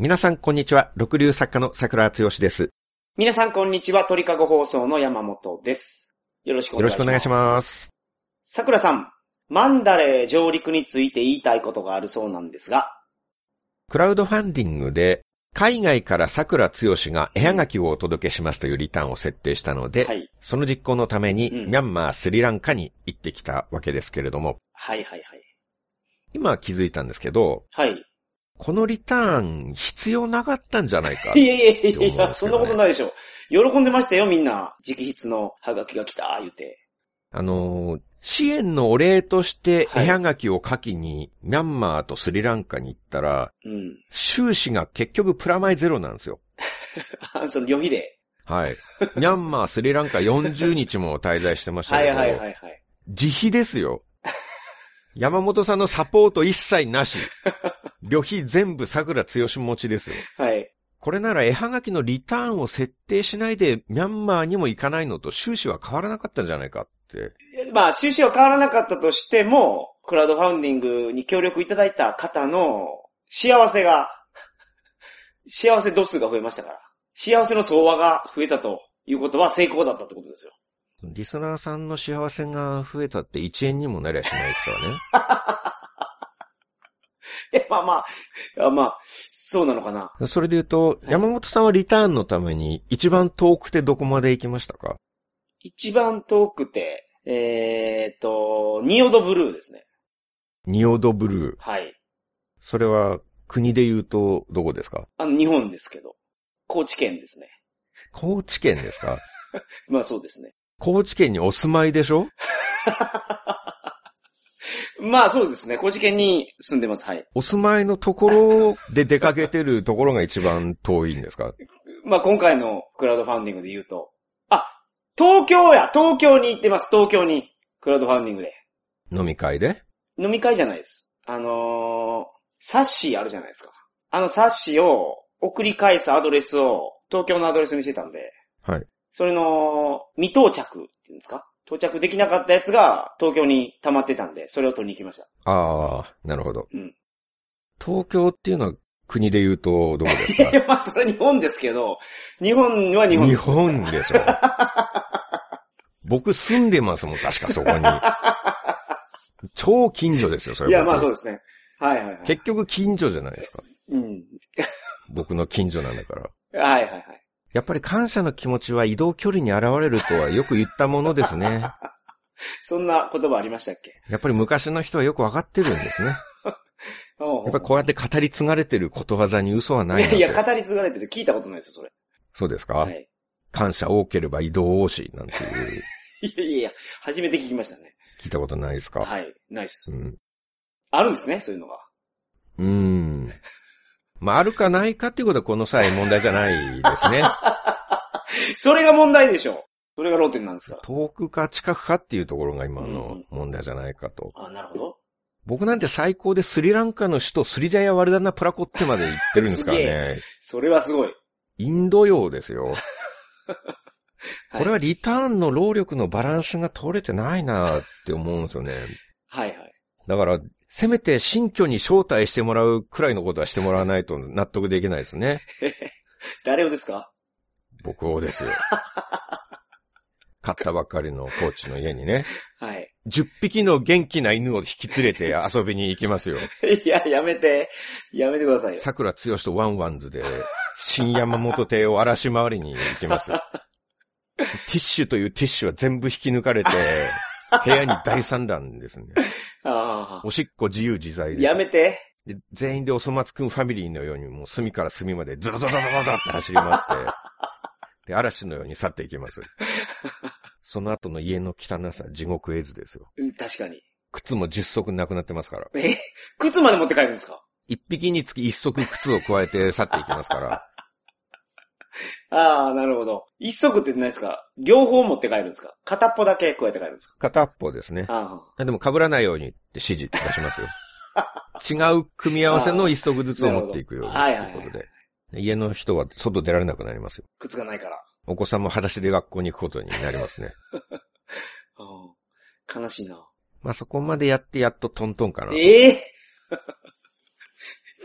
皆さん、こんにちは。六流作家の桜剛です。皆さん、こんにちは。鳥かご放送の山本です。よろしくおよろ願いします。しくお願いします。桜さん、マンダレー上陸について言いたいことがあるそうなんですが、クラウドファンディングで、海外から桜剛が絵はがきをお届けしますというリターンを設定したので、はい。その実行のために、うんミャンマー、スリランカに行ってきたわけですけれども、はいはいはい。今気づいたんですけど、はい。このリターン必要なかったんじゃないかい。やいやいやいや、そんなことないでしょ。喜んでましたよ、みんな。直筆のハガキが来た、言うて。あのー支援のお礼としてはい絵はがきを書きに、ミャンマーとスリランカに行ったら、うん。収支が結局プラマイゼロなんですよ。あその旅費で。はい。ミャンマー、スリランカ40日も滞在してましたけど、はいはいはいはい。自費ですよ。山本さんのサポート一切なし。旅費全部桜剛持ちですよ。はい。これなら絵はがきのリターンを設定しないでミャンマーにも行かないのと収支は変わらなかったんじゃないかって。まあ、収支は変わらなかったとしても、クラウドファウンディングに協力いただいた方の幸せが、幸せ度数が増えましたから。幸せの相和が増えたということは成功だったってことですよ。リスナーさんの幸せが増えたって1円にもなりゃしないですから え、まあまあ、あまあ、そうなのかな。ね。それで言うと、山本さんはリターンのために一番遠くてどこまで行きましたか？一番遠くて、えーっと、ニオドブルーですね。ニオドブルー。はい。それは国で言うとどこですか？あの、日本ですけど。高知県ですね。高知県ですか？まあそうですね。高知県にお住まいでしょ？まあそうですね。高知県に住んでます。はい。お住まいのところで出かけてるところが一番遠いんですか？まあ今回のクラウドファンディングで言うと、あ、東京や東京に行ってます、東京に。クラウドファンディングで。飲み会で？飲み会じゃないです。あのー、冊子あるじゃないですか。あの冊子を送り返すアドレスを東京のアドレスにしてたんで、はい。それの未到着っていうんですか？到着できなかったやつが東京に溜まってたんで、それを取りに行きました。ああ、なるほど。うん東京っていうのは国で言うとどこですか？まあそれ日本ですけど、日本は日本日。本でしょ。僕住んでますもん、確かそこに。超近所ですよ、それ。いや、まあ僕そうですね。はいはいはい。結局近所じゃないですか。うん。僕の近所なんだから。はいはいはい。やっぱり感謝の気持ちは移動距離に現れるとはよく言ったものですね。そんな言葉ありましたっけ？やっぱり昔の人はよくわかってるんですね。やっぱりこうやって語り継がれてることわざに嘘はない。いやいや、語り継がれてる聞いたことないですよ、それ。そうですか、はい。感謝多ければ移動多し、なんていう、いやいやいや、初めて聞きましたね。聞いたことないですか、はい。ナイス。うん。あるんですね、そういうのが。うーん。まあ、あるかないかっていうことはこの際問題じゃないですね。それが問題でしょ。それが論点なんですか。遠くか近くかっていうところが今うんうのん問題じゃないかと。あ、なるほど。僕なんて最高でスリランカの首都スリジャヤワルダナプラコってまで行ってるんですから すね。それはすごい。インド洋ですよ。はいこれはリターンの労力のバランスが取れてないなって思うんですよね。はいはい。だから、せめて新居に招待してもらうくらいのことはしてもらわないと納得できないですね。誰をですか？僕をですよ。買ったばっかりのコーチの家にね。はい。10匹の元気な犬を引き連れて遊びに行きますよ。いや、やめて。やめてくださいよ。桜剛とワンワンズで、新山本邸を荒らし回りに行きますよ。ティッシュというティッシュは全部引き抜かれて、部屋に大散乱ですね。あおしっこ自由自在あ。です。やめて。で全員でおそ松くんファミリーのようにもう隅から隅までズドドドドドドって走り回って、で、嵐のように去っていきます。その後の家の汚さ、地獄絵図ですよ。うん確かに。靴も10足なくなってますから。え？靴まで持って帰るんですか？一匹につき一足靴を加えて去っていきますから。ああ、なるほど。一足って何ですか？両方持って帰るんですか？片っぽだけ加えて帰るんですか？片っぽですね。ああでも被らないようにって指示出しますよ。違う組み合わせの一足ずつを持っていくようにということで。家の人は外出られなくなりますよ。あ、靴がないから。お子さんも裸足で学校に行くことになりますね。うん悲しいな。まあそこまでやってやっとトントンかな。ええ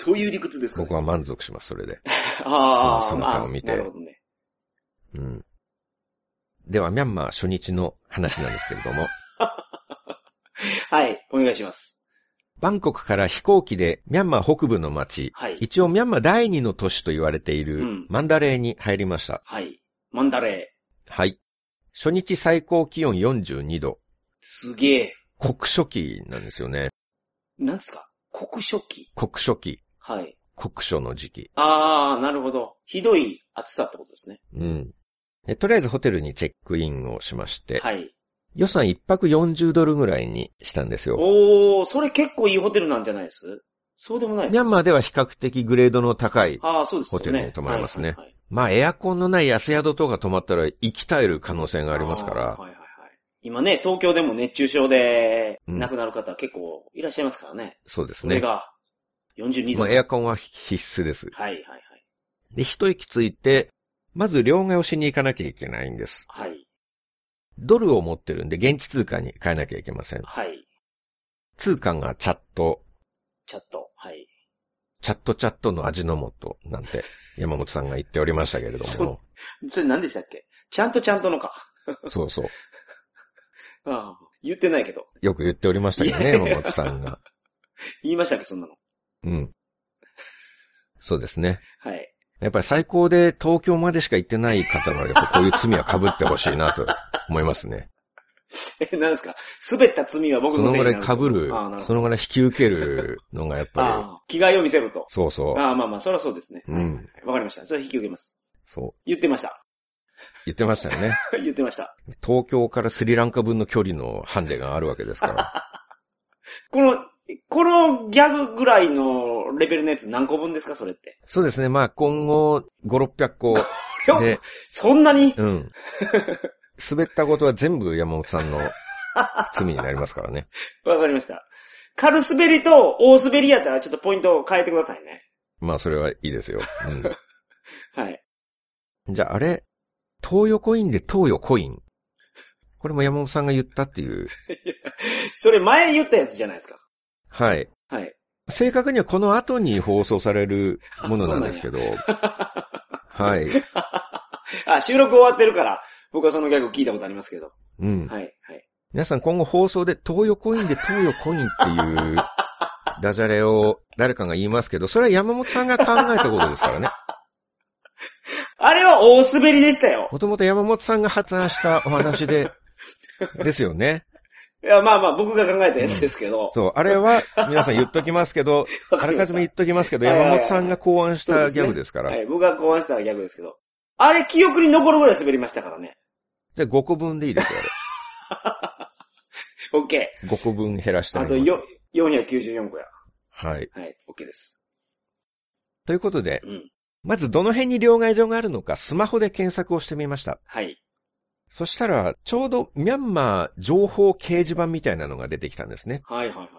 どういう理屈ですか僕は満足します、それで。ああ、その姿を見てまあなるほどね。うん。では、ミャンマー初日の話なんですけれども、はい、お願いします。バンコクから飛行機でミャンマー北部の町、はい。一応ミャンマー第二の都市と言われているうんマンダレーに入りました。はい。マンダレはい。初日最高気温42度。ー。すげえ。国書期なんですよね。なんですか？国書期？国書期。はい。国書の時期。ああ、なるほど。ひどい暑さってことですね。うん。でとりあえずホテルにチェックインをしまして、はい。予算1泊40ドルぐらいにしたんですよ。おー、それ結構いいホテルなんじゃないです？そうでもないですミャンマーでは比較的グレードの高い、ああ、そうですよね。ホテルに泊まれますねはいはいはいまあエアコンのない安宿とか泊まったら生き絶える可能性がありますから、はいはいはい。今ね、東京でも熱中症でうん亡くなる方結構いらっしゃいますからね。そうですね。それが42度。まあエアコンは必須です。はいはいはい。で、一息ついて、まず両替をしに行かなきゃいけないんです。はい。ドルを持ってるんで現地通貨に変えなきゃいけません。はい。通貨がチャット、チャット。はい。チャットチャットの味の素なんて 山本さんが言っておりましたけれどそも、それ何でしたっけ？ちゃんとちゃんとのか。そうそう。ああ、言ってないけど。よく言っておりましたけどね、山本さんが。言いましたっけそんなの。うん。そうですね。はい。やっぱり最高で東京までしか行ってない方は、やっぱこういう罪は被ってほしいなと思いますね。え、何ですか？滑った罪は僕そのぐらい被る。そのぐらい引き受けるのがやっぱ ああ、着替えを見せるとり、。そうそう。ああ、まあまあ、そりゃそうですね。うんはいわかりました。それ引き受けます。そう。言ってました。言ってましたよね。言ってました。東京からスリランカ分の距離のハンデがあるわけですから。この、このギャグぐらいのレベルのやつ何個分ですかそれって？そうですね。まあ今後5、600個 で、そんなに？うん。滑ったことは全部山本さんの罪になりますからね。わかりました。軽滑りと大滑りやったらちょっとポイントを変えてくださいね。まあそれはいいですよ。はい。うん。じゃああれ、東洋コインで東洋コイン。これも山本さんが言ったっていう。それ前言ったやつじゃないですか。はい。はい。正確にはこの後に放送されるものなんですけど。はい。あ、収録終わってるから、僕はそのギャグ聞いたことありますけど。うん。はい、はい。皆さん今後放送で東洋コインで東洋コインっていうダジャレを誰かが言いますけど、それは山本さんが考えたことですからね。あれは大滑りでしたよ。もともと山本さんが発案したお話で、ですよね。いや、まあまあ、僕が考えたやつですけど。そう、あれは皆さん言っときますけど、あらかじめ言っときますけど、山本さんが考案したギャグですから。はい、僕が考案したギャグですけど。あれ、記憶に残るぐらい滑りましたからね。じゃあ5個分でいいですよ、オッケあれ。5個分減らしてー。あとあります。よ494個や。はい。はい、オッケーです。ということで、うん。まずどの辺に両替所があるのかスマホで検索をしてみました。はい。そしたら、ちょうどミャンマー情報掲示板みたいなのが出てきたんですね。はいはいはい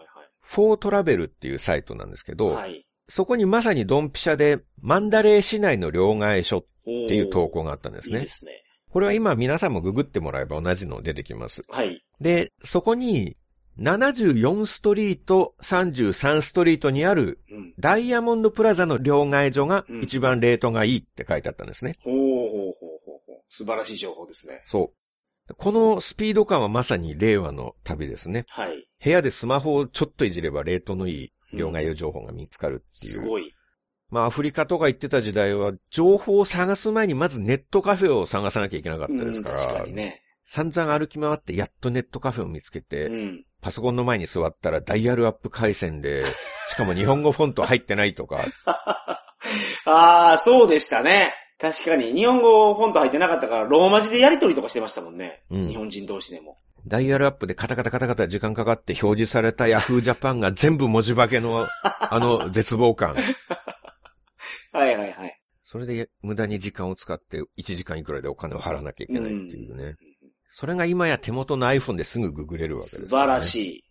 フォートラベルっていうサイトなんですけど、はい。はい。そこにまさにドンピシャでマンダレー市内の両替所っっていう投稿があったんですね。いいですね。これは今皆さんもググってもらえば同じの出てきます。はい。で、そこに74ストリート、33ストリートにあるうん。ダイヤモンドプラザの両替所がうん一番レートがいいって書いてあったんですね。ほうほうほうほうほう。素晴らしい情報ですね。そう。このスピード感はまさに令和の旅ですね。はい。部屋でスマホをちょっといじればレートのいい両替所情報が見つかるっていう。すごい。まあアフリカとか行ってた時代は情報を探す前にまずネットカフェを探さなきゃいけなかったですから、うん確かにね。散々歩き回ってやっとネットカフェを見つけて、うん。パソコンの前に座ったらダイヤルアップ回線で、しかも日本語フォント入ってないとか、ああ、そうでしたね。確かに。日本語フォント入ってなかったから、ローマ字でやり取りとかしてましたもんね。うん日本人同士でも。ダイヤルアップでカタカタカタカタ時間かかって表示された Yahoo Japan が全部文字化けの あの絶望感。はいはいはい。それで無駄に時間を使って1時間いくらでお金を払わなきゃいけないっていうね。それが今や手元の iPhone ですぐググれるわけですね。晴らしい。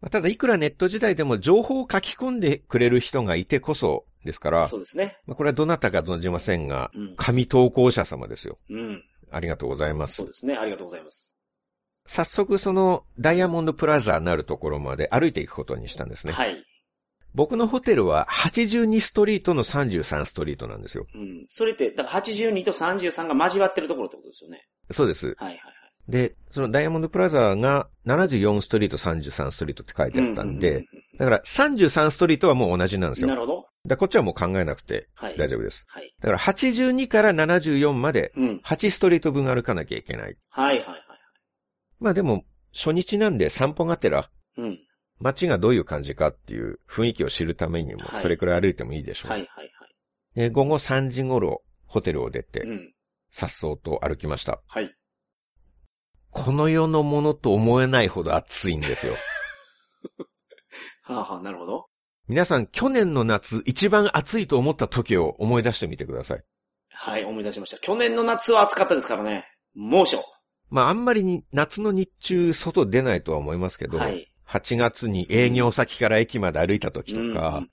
まあただいくらネット時代でも情報を書き込んでくれる人がいてこそですから、そうですね。まあこれはどなたか存じませんが、うん。紙投稿者様ですよ。うん。ありがとうございますそう。ですね。ありがとうございます。早速そのダイヤモンドプラザなるところまで歩いていくことにしたんですね。はい。僕のホテルは82ストリートの33ストリートなんですよ。うん。それって、だから82と33が交わってるところってことですよね。そうです。はいはいはい。で、そのダイヤモンドプラザが74ストリート、33ストリートって書いてあったんううで、だから33ストリートはもう同じなんですよ。なるほど。らこっちはもう考えなくてはい。大丈夫です。はい。だから82から74までうん。8ストリート分歩かなきゃいけない。はいはいはい。まあでも、初日なんで散歩がてら、うん。街がどういう感じかっていう雰囲気を知るためにもは、いそれくらい歩いてもいいでしょう。はいはいはい。で午後3時頃、ホテルを出てう、ん。颯爽と歩きました。はい。この世のものと思えないほど暑いんですよ。はあはあ、なるほど。皆さん、去年の夏、一番暑いと思った時を思い出してみてください。はい、思い出しました。去年の夏は暑かったですからね。猛暑。まあ、あんまりに夏の日中、外出ないとは思いますけど、はい。8月に営業先から駅まで歩いた時とか、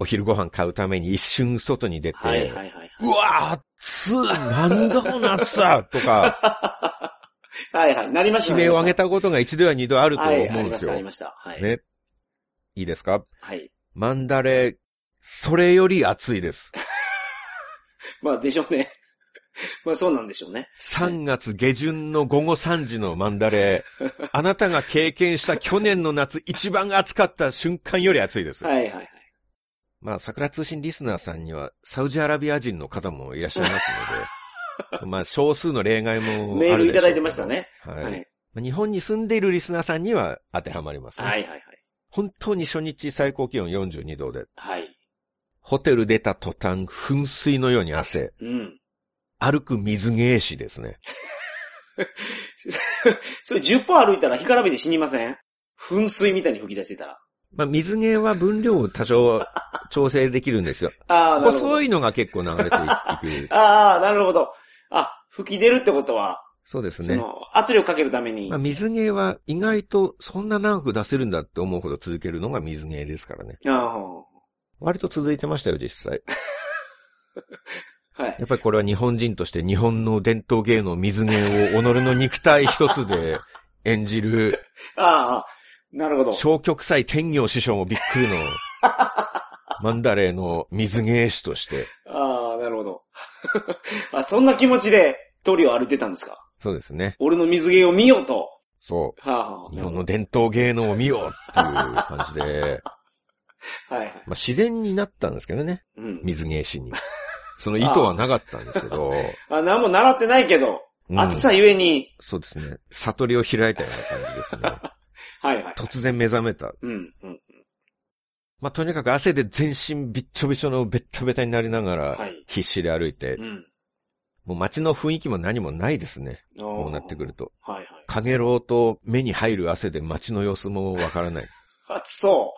お昼ご飯買うために一瞬外に出て。うわー暑いなんだこの暑さとか、はいはい。なりました悲鳴を上げたたことが一度や二度あるとはい、思うんですよ。ありました、ありました。はい。ね。いいですか？はい。マンダレ、それより暑いです。まあ、でしょうね。まあ、そうなんでしょうね。3月下旬の午後3時のマンダレ、あなたが経験した去年の夏一番暑かった瞬間より暑いです。はいはいはい。まあ、桜通信リスナーさんには、サウジアラビア人の方もいらっしゃいますので、まあ、少数の例外もあるでしょうけど。メールいただいてましたね。はい。はい。まあ日本に住んでいるリスナーさんには当てはまりますね。はいはいはい。本当に初日最高気温42度で、はい。ホテル出た途端、噴水のように汗、うん。歩く水芸師ですね。それ10歩歩いたら干からびて死にません？噴水みたいに吹き出してたら。まあ、水芸は分量を多少調整できるんですよ。ああ、なるほど。細いのが結構流れていく。ああ、なるほど。あ、吹き出るってことは、そうですね。その、圧力かけるために。まあ、水芸は意外とそんな長く出せるんだって思うほど続けるのが水芸ですからね。あ割と続いてましたよ、実際。あ、はい。やっぱりこれは日本人として日本の伝統芸能水芸を己の肉体一つで 演じるああ、なるほど。消極祭天行師匠もびっくりの マンダレーの水芸師として、ああ、なるほど。あ、そんな気持ちで鳥を歩いてたんですか？そうですね。俺の水着を見ようと。そはあ、はう。日本の伝統芸能を見ようっていう感じで、あ、はいはい。まあ、自然になったんですけどね。うん。水芸師に。その意図はなかったんですけど、あ、何も習ってないけど、うん暑さゆえに、そうですね。悟りを開いたような感じですね。はいはい。突然目覚めた。うん、うん。まあ、とにかく汗で全身びっちょびちょのベッタベタになりながらはい、必死で歩いて、うん。もう街の雰囲気も何もないですね。ここうなってくる。と。はいはい。かげろうと目に入る汗で街の様子もわからない。暑 そ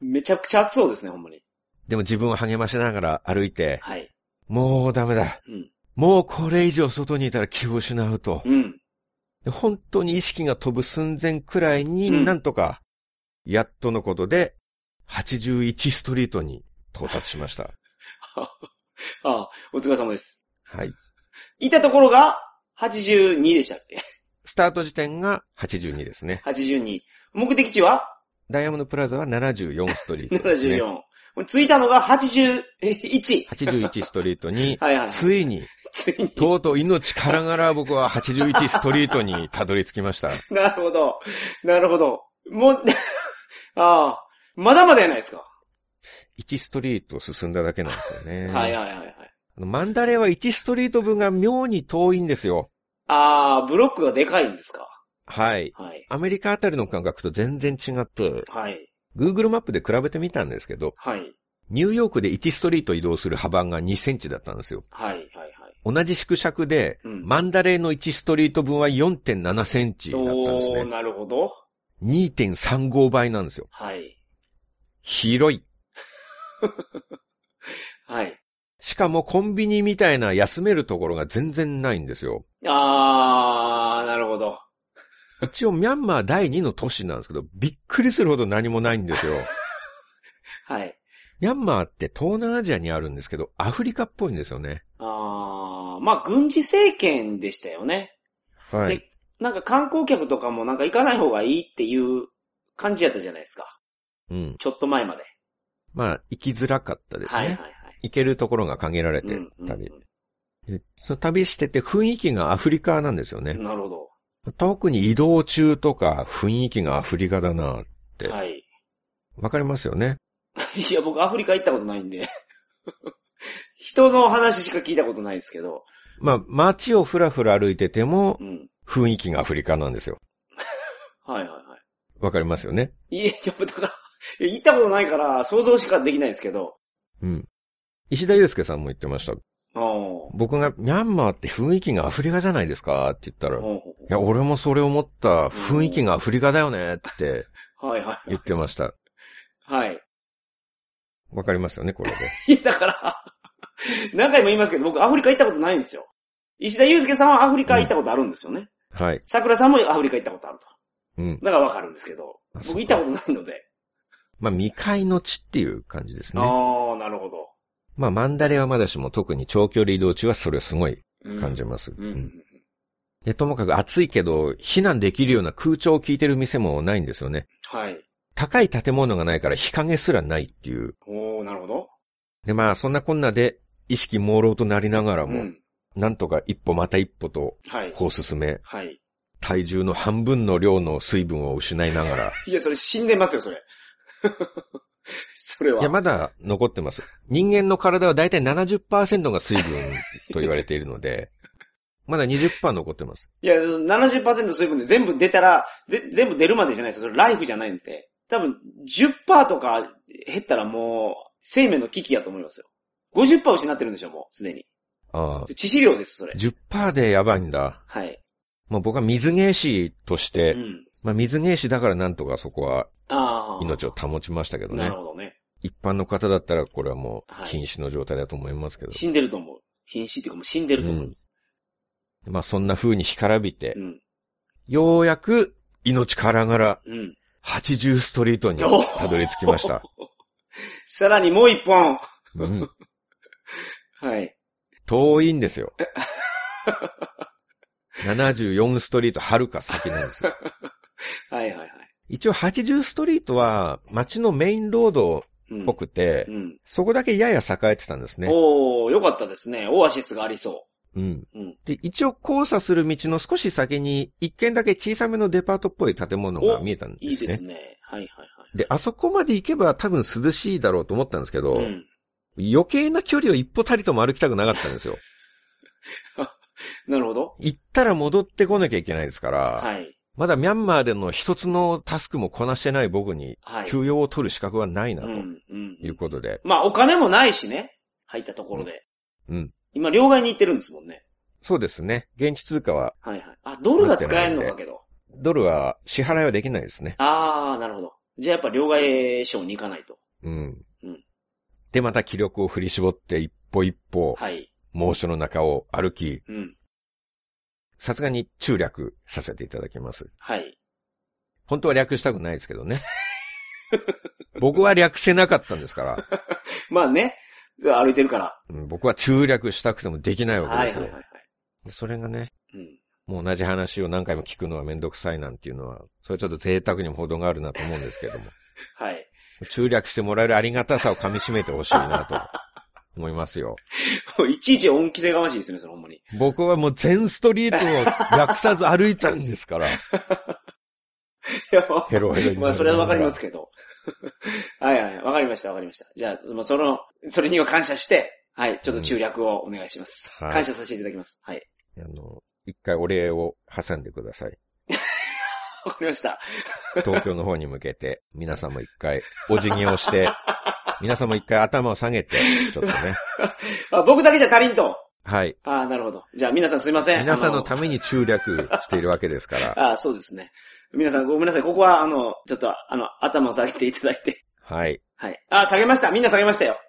う。めちゃくちゃ暑そうですね、ほんまに。でも自分を励ましながら歩いて、はい。もうダメだ。うん。もうこれ以上外にいたら気を失うと。うん。で本当に意識が飛ぶ寸前くらいに、うんなんとか、やっとのことで、81ストリートに到達しました。あ あ、お疲れ様です。はい。いたところが、82でしたっけ？スタート時点が82ですね。?82。目的地は？ダイヤモンドプラザは74ストリートです、ね。?74。着いたのが81。81ストリートに、はいはい。ついに、ついに。とうとう命からがら僕は81ストリートにたどり着きました。なるほど。なるほど。もう、ああ、まだまだやないですか。1ストリート進んだだけなんですよね。はいはいはいはい。マンダレーは1ストリート分が妙に遠いんですよ。ああ、ブロックがでかいんですか。はい。はい。アメリカあたりの感覚と全然違って、はい。Google マップで比べてみたんですけど、はい。ニューヨークで1ストリート移動する幅が2センチだったんですよ。はい。はい。はい。同じ縮尺で、うんマンダレーの1ストリート分は4.7センチだったんですね。なるほど。2.35倍なんですよ。はい。広い。はい。しかもコンビニみたいな休めるところが全然ないんですよ。あー、なるほど。一応ミャンマー第2の都市なんですけど、びっくりするほど何もないんですよ。はい。ミャンマーって東南アジアにあるんですけど、アフリカっぽいんですよね。あー、まあ、軍事政権でしたよね。はい。でなんか観光客とかもなんか行かない方がいいっていう感じやったじゃないですか。うん。ちょっと前まで。まあ、行きづらかったですね。はいはいはい。行けるところが限られてうんうん旅。でその旅してて雰囲気がアフリカなんですよね。なるほど。特に移動中とか雰囲気がアフリカだな。てはい。わかりますよね。いや、僕アフリカ行ったことないんで。人の話しか聞いたことないですけど。まあ、街をふらふら歩いててもうん。雰囲気がアフリカなんですよ。はいはいはわかりますよね。い。いや、いやだから、行ったことないから想像しかできないですけど。うん。石田祐介さんも言ってました。お僕がミャンマーって雰囲気がアフリカじゃないですかって言ったら、いや、俺もそれ思った雰囲気がアフリカだよねってはいはい。言ってました。はい。わかりますよね、これで。いや、だから、何回も言いますけど、僕アフリカ行ったことないんですよ。石田祐介さんはアフリカ行ったことあるんですよね。はい。桜さんもアフリカ行ったことあると。うん。だからわかるんですけど、僕行ったことないので。まあ、未開の地っていう感じですね。ああ、なるほど。まあ、マンダレはまだしも特に長距離移動中はそれをすごいうん感じます。うん。ううんんで、ともかく暑いけど、避難できるような空調を効いてる店もないんですよね。はい。高い建物がないから日陰すらないっていう。おー、なるほど。で、まあ、そんなこんなで意識朦朧となりながらも、うん。なんとか一歩また一歩とはい。こう進め、はい。体重の半分の量の水分を失いながら、いや、それ死んでますよ、それ。それは。いや、まだ残ってます。人間の体はだいたい70%が水分と言われているので、まだ20%残ってます。いや、70%水分で全部出たら、ぜ全部出るまでじゃないですよ。それライフじゃないんで。多分、10%とか減ったらもう、生命の危機やと思いますよ。50%失ってるんでしょ、もう、すでに。ああ、致死量です、それ。10%でやばいんだ。はい。もう僕は水芸師として、うん。まあ水芸師だからなんとかそこは。命を保ちましたけどねなる。ほどね。一般の方だったらこれはもうはい瀕死の状態だと思いますけど。死んでると思う。瀕死っていうかもう死んでると思います。まあそんな風に干からびて、うん。ようやく命からがらうん。80ストリートにたどり着きました。さらにもう一本。うん、はい。遠いんですよ。74ストリートはるか先なんですよ。はいはいはい。一応80ストリートは街のメインロードうんっぽくて、うん。そこだけやや栄えてたんですね。おー、よかったですね。オアシスがありそうん。う。うん。で、一応交差する道の少し先に一軒だけ小さめのデパートっぽい建物が見えたんいいですね。ですね。はいはいはい。で、あそこまで行けば多分涼しいだろうと思ったんですけど、うん。余計な距離を一歩たりとも歩きたくなかったんですよ。なるほど。行ったら戻ってこなきゃいけないですから、はい。まだミャンマーでの一つのタスクもこなしてない僕にはい。休養を取る資格はないなとうん。うん。いうことで、まあ、お金もないしね。入ったところで。うん。今、両替に行ってるんですもんね。そうですね。現地通貨は、はいはい。あ、ドルが使えんのかけど。ドルは支払いはできないですね。あー、なるほど。じゃあやっぱ両替省に行かないと。うん。うんで、また気力を振り絞って一歩一歩、はい。猛暑の中を歩き、うん。さすがに中略させていただきます。はい。本当は略したくないですけどね。僕は略せなかったんですから、まあね。歩いてるから。うん僕は中略したくてもできないわけですよ。はいはいはいそれがね、うん。もう同じ話を何回も聞くのはめんどくさいなんていうのは、それちょっと贅沢にも程があるなと思うんですけども、はい。中略してもらえるありがたさを噛み締めてほしいなと思いますよ。いちいち恩着せがましいですね、それほんまに。僕はもう全ストリートを略さず歩いたんですから、いや、まあヘロヘロまあ、それはわかりますけど。はいはい、わかりました、わかりました。じゃあ、もうその、それには感謝して、はい、ちょっと中略をお願いします。はい感謝させていただきます。はい。あの、一回お礼を挟んでください。わかりました。東京の方に向けて、皆さんも一回お辞儀をして、皆さんも一回頭を下げて、ちょっとね。あ僕だけじゃ足りんと。はい。ああ、なるほど。じゃあ皆さんすいません。皆さんのあために中略しているわけですから。ああ、そうですね。皆さんごめんなさい。ここは、あの、ちょっと、あの、頭を下げていただいて。はい。はい。あ、下げました。みんな下げましたよ。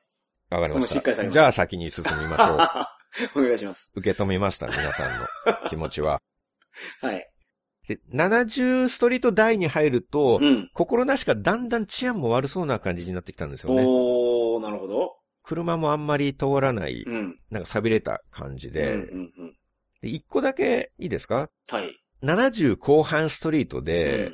わかりまもうしっかり下げました。すじゃあ先に進みましょう。お願いします。受け止めました、皆さんの気持ちは。はい。で、70ストリート台に入ると、うん。心なしかだんだん治安も悪そうな感じになってきたんですよね。おー、なるほど。車もあんまり通らない、うん。なんか錆びれた感じで、うん、うん、うん。で一個だけいいですか？はい。70後半ストリートうで、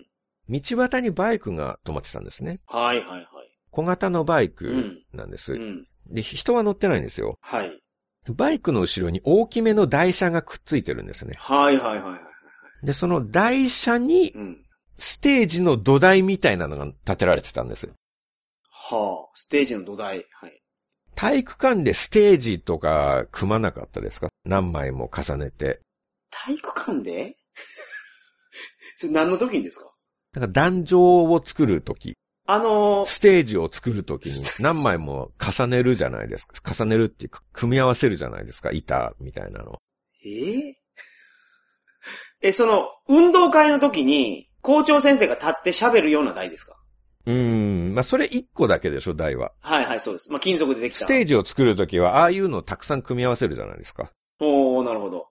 ん。道端にバイクが止まってたんですね。はい、はい、はい。小型のバイクうん。なんです。うん。で、人は乗ってないんですよ。はい。バイクの後ろに大きめの台車がくっついてるんですね。はいはいはいはい。で、その台車にうん。ステージの土台みたいなのが建てられてたんです。はあ、ステージの土台。はい。体育館でステージとか組まなかったですか？何枚も重ねて。体育館で？それ何の時にですか？なんか壇上を作るとき、あのーステージを作るときに何枚も重ねるじゃないですか。重ねるっていうか、組み合わせるじゃないですか。板みたいなの。えええ、その、運動会の時に、校長先生が立って喋るような台ですか？うーん。まあ、それ一個だけでしょ、台は。はいはい、そうです。まあ、金属でできた。ステージを作るときは、ああいうのをたくさん組み合わせるじゃないですか。おー、なるほど。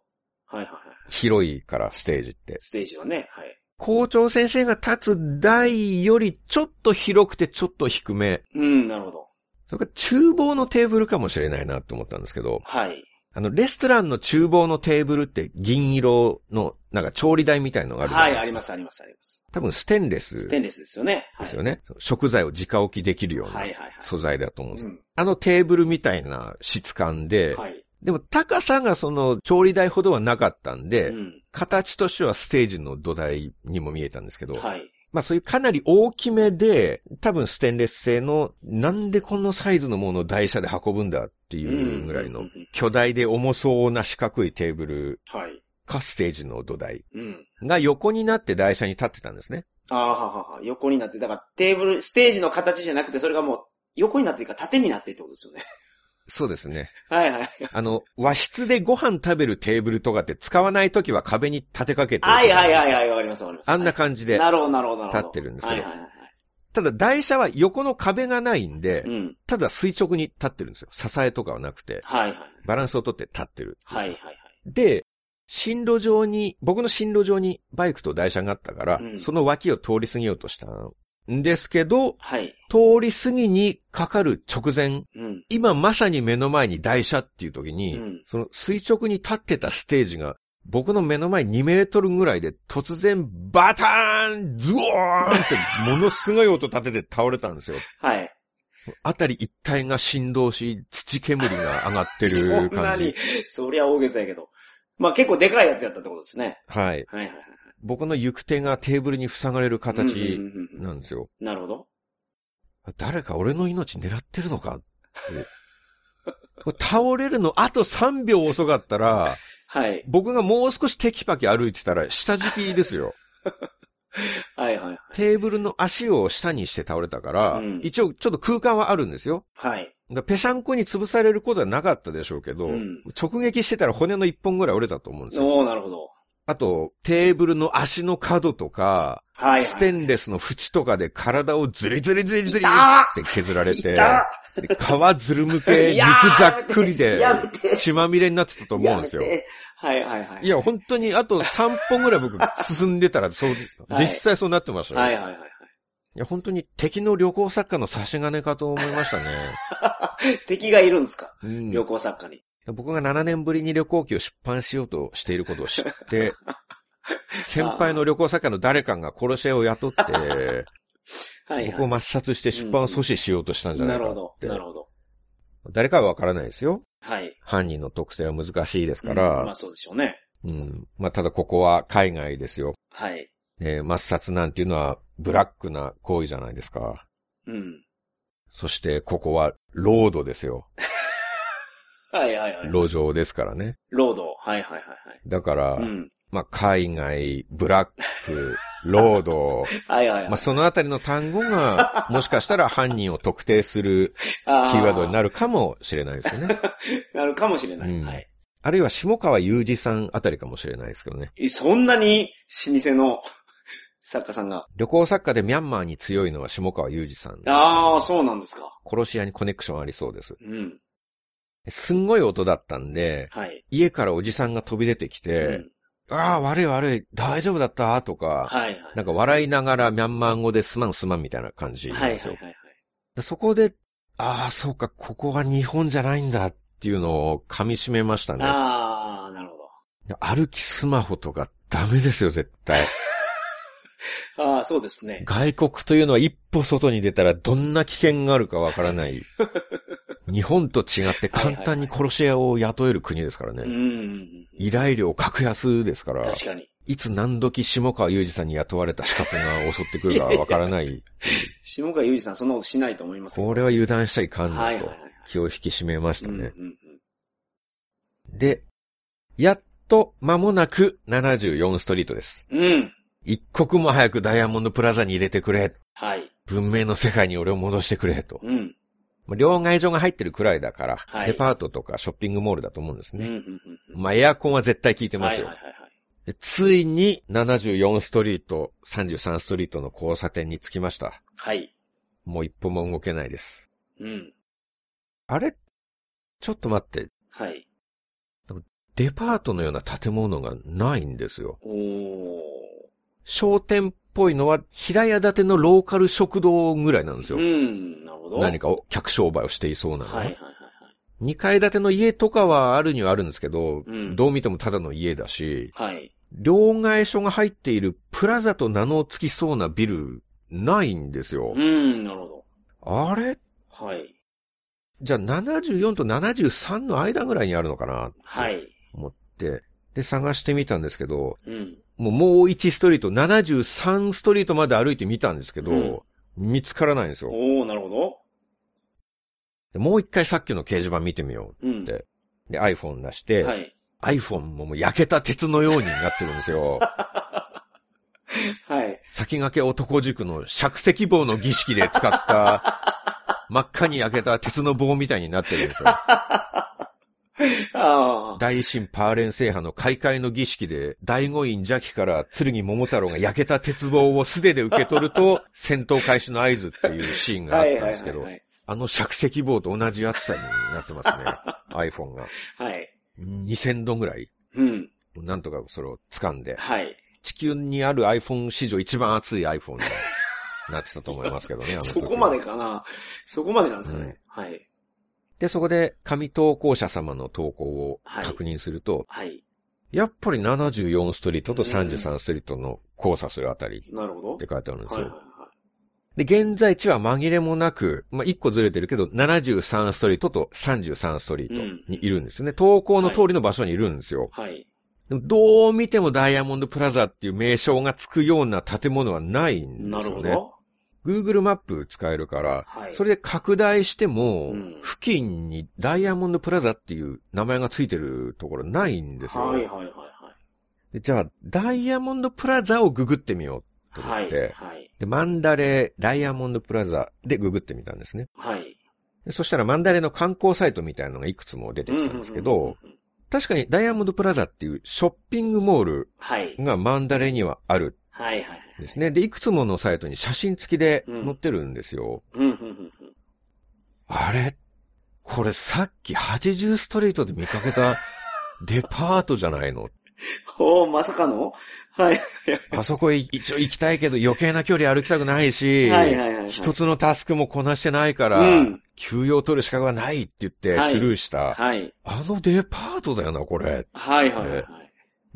はいはいはい。広いから、ステージって。ステージはね、はい。校長先生が立つ台よりちょっと広くてちょっと低め。うん、なるほど。それから厨房のテーブルかもしれないなと思ったんですけど、はい。あの、レストランの厨房のテーブルって銀色の、なんか調理台みたいのがあるはい。ありますありますあります。多分ステンレスステンレスですよね。はい、ですよね。食材を直置きできるような。素材だと思うんです。うんあのテーブルみたいな質感で、はい。でも高さがその調理台ほどはなかったんで、うん。形としてはステージの土台にも見えたんですけど、はい。まあそういうかなり大きめで、多分ステンレス製の、なんでこのサイズのものを台車で運ぶんだっていうぐらいの巨大で重そうな四角いテーブルはい。かステージの土台うん。が横になって台車に立ってたんですね。ああ、ははは。横になって、だからテーブル、ステージの形じゃなくて、それがもう、横になってるか縦になってってことですよね。そうですね。はいはい。あの、和室でご飯食べるテーブルとかって使わないときは壁に立てかけて。はいはいはいはい、わかりますわかります。あんな感じで。なるほどなるほど。立ってるんですけどはいはいはい。ただ台車は横の壁がないんでう、ん。ただ垂直に立ってるんですよ。支えとかはなくて、はいはい。バランスをとって立ってる。はいはいはい。で、進路上に、僕の進路上にバイクと台車があったから、うんその脇を通り過ぎようとしたんですけど、はい。通り過ぎにかかる直前、うん。今まさに目の前に台車っていう時に、うんその垂直に立ってたステージが、僕の目の前2メートルぐらいで突然バターンズオーンってものすごい音立てて倒れたんですよ。はい。あたり一体が振動し、土煙が上がってる そんな感にじ。、そりゃ大げさやけど。まあ結構でかいやつやったってことですね。はい。はいはいはい。僕の行く手がテーブルに塞がれる形なんですよ。なるほど。誰か俺の命狙ってるのかって。倒れるのあと3秒遅かったら、はい。僕がもう少しテキパキ歩いてたら下敷きですよ。はいはいはい。テーブルの足を下にして倒れたから、うん一応ちょっと空間はあるんですよ。はい。ペシャンコに潰されることはなかったでしょうけど、うん直撃してたら骨の一本ぐらい折れたと思うんですよ。おー、なるほど。あと、テーブルの足の角とか、はい、はい。ステンレスの縁とかで体をズリズリズリズリ痛って削られて、皮ずるむけ、肉ざっくりで血まみれになってたと思うんですよ。はいはいはい。いや、本当にあと3本ぐらい僕進んでたら、そう、はい実際そうなってましたよ。はいはいはいはい。いや、本当に敵の旅行作家の差し金かと思いましたね。敵がいるんですかうん旅行作家に。僕が7年ぶりに旅行記を出版しようとしていることを知って、先輩の旅行作家の誰かが殺し屋を雇って、はい僕をは抹殺して出版を阻止しようとしたんい。じゃなないるほど。なるほど。誰かはわからないですよ。はい。犯人の特定は難しいですかうんら。まあそうでしょうね。うん。まあ、ただここは海外ですよ。はい。えー抹殺なんていうのはブラックな行為じゃないですか。うん。そしてここはロードですよ。はいはいはい。路上ですからね。ロード。はいはいはいだから、はい。うん。まあ、海外、ブラック、ロード、はいはいはい。まあ、そのあたりの単語が、もしかしたら犯人を特定するあキーワードになる。るかもしれないですよね。なるかもしれない。うんはい。あるいは下川雄二さんあたりかもしれないですけどね。えそんなに老舗の作家さんが？旅行作家でミャンマーに強いのは下川雄二さん。ああ、そうなんですか。殺し屋にコネクションありそうです。うん。すんごい音だったんで、はい。家からおじさんが飛び出てきて、うんああ、悪い悪い、大丈夫だった？とか、はいはい。なんか笑いながらミャンマー語ですまんすまんみたいな感じなんはいはいですよ。はいはい。でそこで、ああ、そうか、ここは日本じゃないんだっていうのを噛み締めましたね。ああ、なるほど。歩きスマホとかダメですよ、絶対。ああ、そうですね。外国というのは一歩外に出たらどんな危険があるかわからない。日本と違って簡単に殺し屋を雇える国ですからね。うん。依頼料格安ですから、確かに。いつ何時下川雄二さんに雇われた資格が襲ってくるかわからない。下川雄二さんそんなことしないと思いますけどこれは油断しちゃいかんないと。気を引き締めましたね。で、やっと間もなく74ストリートです。うん。一刻も早くダイヤモンドプラザに入れてくれ。はい。文明の世界に俺を戻してくれと。うん。まあ両替所が入ってるくらいだから、はいデパートとかショッピングモールだと思うんですね。うんうんうんうんまあ、エアコンは絶対効いてますよ。はいはいはいはい。でついに74ストリート、33ストリートの交差点に着きました。はい。もう一歩も動けないです。うん。あれ？ちょっと待って。はい。デパートのような建物がないんですよ。おー。商店っぽいのは平屋建てのローカル食堂ぐらいなんですよ。うん。なるほど。何かを客商売をしていそうなのは。はいはいはいはい。2階建ての家とかはあるにはあるんですけど、うんどう見てもただの家だし、はい。両替所が入っているプラザと名の付きそうなビル、ないんですよう。ん、なるほど。あれ？はい。じゃあ74と73の間ぐらいにあるのかなはい。思って、で探してみたんですけど、うん。もうもう1ストリート、73ストリートまで歩いてみたんですけど、うん見つからないんですよ。おー、なるほど。でもう一回さっきの掲示板見てみようん。でう。で、iPhone 出して、はい。iPhone ももう焼けた鉄のようになってるんですよ。はい。先駆け男塾の釈石棒の儀式で使った真っ赤に焼けた鉄の棒みたいになってるんですよ。大神パーレン制覇の開会の儀式で、大悟院邪気から剣桃太郎が焼けた鉄棒を素手で受け取ると、戦闘開始の合図っていうシーンがあはいったんですけどはいはいは、い。あの釈石棒と同じ厚さになってますね。iPhone が。はい。2000度ぐらい。うん。なんとかそれを掴んで、はい。地球にある iPhone 史上一番熱い iPhone になってたと思いますけどね。そこまでかな。そこまでなんですかね。はい。で、そこで紙投稿者様の投稿を確認すると、はい。やっぱり74ストリートと33ストリートの交差するあたりなるほど。って書いてあるんですはいはいよ。はで、現在地は紛れもなく、まあ、1個ずれてるけど、73ストリートと33ストリートにいるんですよね。投稿の通りの場所にいるんですよ。い。はい。でもどう見てもダイヤモンドプラザっていう名称がつくような建物はないんなですよね。るほど。Google マップ使えるから、はいそれで拡大しても、うん付近にダイヤモンドプラザっていう名前がついてるところないんですよ。はいはいはいはい。でじゃあ、ダイヤモンドプラザをググってみようと思はい。って、はい。でマンダレダイヤモンドプラザでググってみたんですね。はい。でそしたらマンダレの観光サイトみたいなのがいくつも出てきたんですけど、確かにダイヤモンドプラザっていうショッピングモールはい。がマンダレにはあるはいはいですね。で、いくつものサイトに写真付きで載ってるんですよ。うんうんうんうん。あれ？これさっき80ストリートで見かけた デパートじゃないの？おー、まさかの？はい。あそこへ一応行きたいけど余計な距離歩きたくないし、はいはいはいはい一つのタスクもこなしてないから、うん休養取る資格がないって言ってはいスルーした、はい。あのデパートだよな、これ。はいはいはい。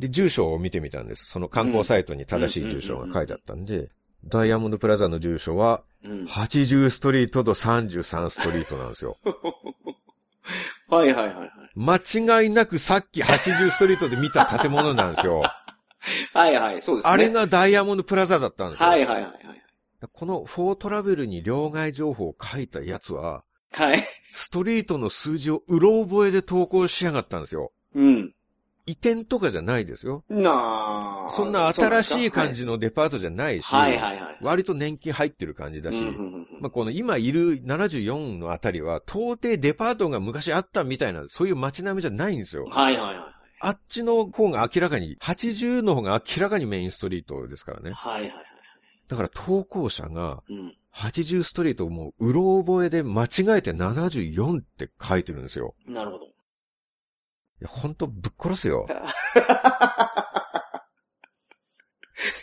で、住所を見てみたんです。その観光サイトに正しい住所が書いてあったんで、ダイヤモンドプラザの住所は、うん。80ストリートと33ストリートなんですよ。はいはいはいはい。間違いなくさっき80ストリートで見た建物なんですよ。はいはい、そうですね。あれがダイヤモンドプラザだったんですよ。はいはいはいはい。このフォートラベルに両替情報を書いたやつは、はい。ストリートの数字をうろ覚えで投稿しやがったんですよ。うん。移転とかじゃないですよ。なあ。そんな新しい感じのデパートじゃないし、はいはいはいはい。割と年季入ってる感じだし、うんうんうんまあ、この今いる74のあたりは、到底デパートが昔あったみたいな、そういう街並みじゃないんですよ。はいはいはい。あっちの方が明らかに、80の方が明らかにメインストリートですからね。はいはいはい。だから投稿者が、うん。80ストリートをもう、うろ覚えで間違えて74って書いてるんですよ。なるほど。いや、ほんとぶっ殺すよ。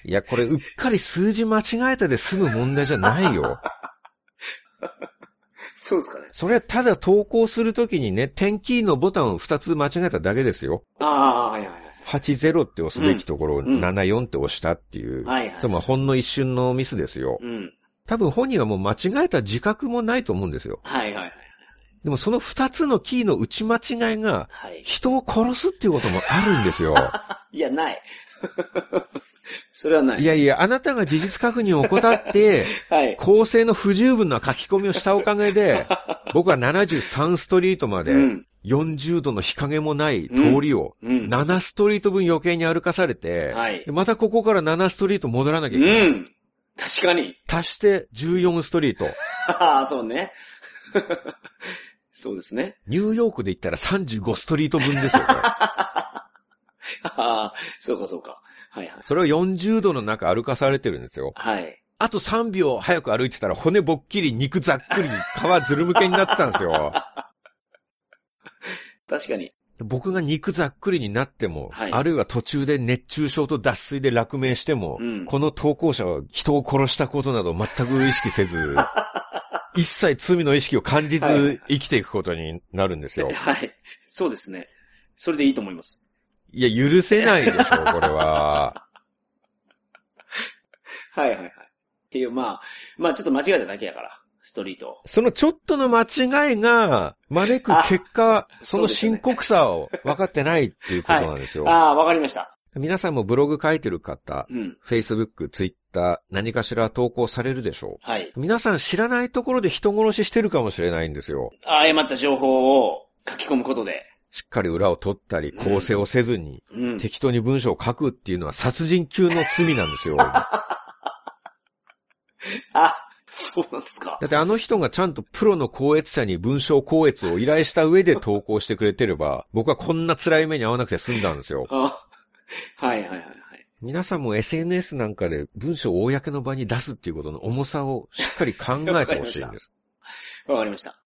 いや、これうっかり数字間違えたで済む問題じゃないよ。そうですかね。それはただ投稿するときにね、点キーのボタンを2つ間違えただけですよ。ああ、はいはいはい。80って押すべきところをうん74って押したっていう、はいはい。そうまあほんの一瞬のミスですよ。うん。多分本人はもう間違えた自覚もないと思うんですよ。はいはいはい。でもその二つのキーの打ち間違いがはい。人を殺すっていうこともあるんですよ。いや、ない。それはない。いやいや、あなたが事実確認を怠って、はい。構成の不十分な書き込みをしたおかげで、僕は73ストリートまでうん。40度の日陰もない通りをうん。7ストリート分余計に歩かされて、はいでまたここから7ストリート戻らなきゃいうけない。ん。確かに。足して14ストリート。ああ、そうね。そうですね。ニューヨークで言ったら35ストリート分ですよ、これ。ああ、そうかそうか。はいはい。それを40度の中歩かされてるんですよ。はい。あと3秒早く歩いてたら骨ぼっきり、肉ざっくり、皮ずるむけになってたんですよ。確かに。僕が肉ざっくりになっても、はいあるいは途中で熱中症と脱水で落命しても、うんこの投稿者は人を殺したことなど全く意識せず、一切罪の意識を感じはいず生きていくことになるんですよ。はい。そうですね。それでいいと思います。いや、許せないでしょ、これは。はいはいはい。っていう、まあ、まあちょっと間違えただけやから、ストリート。そのちょっとの間違いが招く結果、その深刻さを分かってないっていうことなんですよ。ああ、わかりました。皆さんもブログ書いてる方、うん。Facebook、Twitter、何かしら投稿されるでしょはい。う。皆さん知らないところで人殺ししてるかもしれないんですよ。誤った情報を書き込むことで。しっかり裏を取ったり、構成をせずに、うん。適当に文章を書くっていうのは殺人級の罪なんですよ。だ あ、そうなんですか。ってあの人がちゃんとプロの高越者に文章高越を依頼した上で投稿してくれてれば、僕はこんな辛い目に遭わなくて済んだんですよ。あはいはいはいはい。皆さんも SNS なんかで文章を公の場に出すっていうことの重さをしっかり考えてほしいんです。わかりました。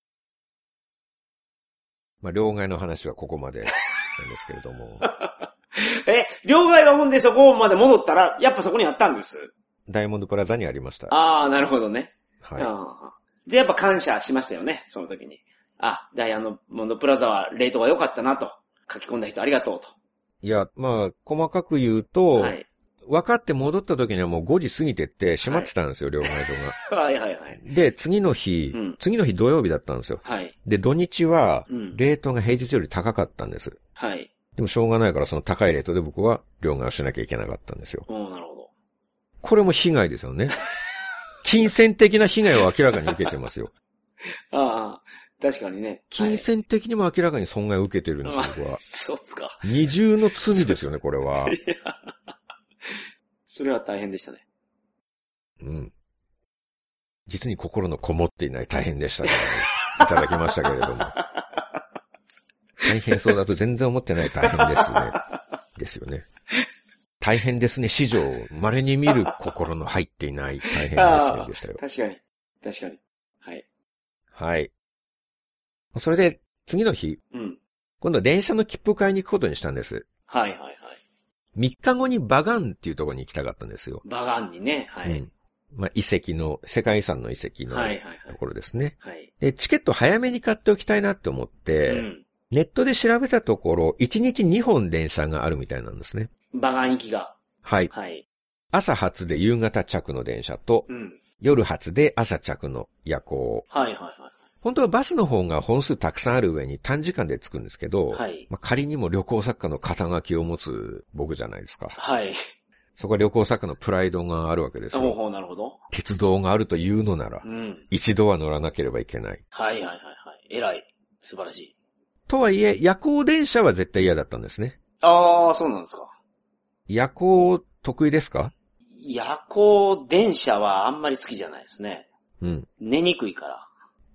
まあ、両替の話はここまでなんですけれども、え、両替はほんでそこまで戻ったら、やっぱそこにあったんです。ダイヤモンドプラザにありました。ああ、なるほどね。はい。じゃあやっぱ感謝しましたよね、その時に。あ、ダイヤモンドプラザはレートが良かったなと。書き込んだ人ありがとうと。いや、まあ、細かく言うと、はい。分かって戻った時にはもう5時過ぎてって閉まってたんですよ、両替所が。はいはいはい。で、次の日、うん次の日土曜日だったんですよ。はい。で、土日はう、ん。レートが平日より高かったんです。はい。でもしょうがないからその高いレートで僕は両替をしなきゃいけなかったんですよ。おーなるほど。これも被害ですよね。金銭的な被害を明らかに受けてますよ。ああ、確かにね。金銭的にも明らかに損害を受けてるんですよ、はい僕は。そうっすか。二重の罪ですよね、これは。それは大変でしたね。うん。実に心のこもっていない大変でしたから、ね、いただきましたけれども。大変そうだと全然思ってない大変ですね。ですよね。大変ですね、史上、稀に見る心の入っていない大変ですね、でしたよ。確かに。確かに。はい。はい。それで、次の日、うん。今度は電車の切符買いに行くことにしたんです。はいはいはい。3日後にバガンっていうところに行きたかったんですよ。バガンにね。はい。うん。まあ、遺跡の、世界遺産の遺跡のはいはいはいところですね。はい。で、チケット早めに買っておきたいなって思って、うん。ネットで調べたところ、1日2本電車があるみたいなんですね。バガン行きが。はい。はい。朝発で夕方着の電車と、うん。夜発で朝着の夜行。はいはいはい。本当はバスの方が本数たくさんある上に短時間で着くんですけど、はい。まあ、仮にも旅行作家の肩書きを持つ僕じゃないですか。はい。そこは旅行作家のプライドがあるわけですよ。ほうなるほど。鉄道があるというのならう、ん。一度は乗らなければいけない。はいはいはいはい。偉い。素晴らしい。とはいえ、夜行電車は絶対嫌だったんですね。ああ、そうなんですか。夜行得意ですか？夜行電車はあんまり好きじゃないですね。うん。寝にくいから。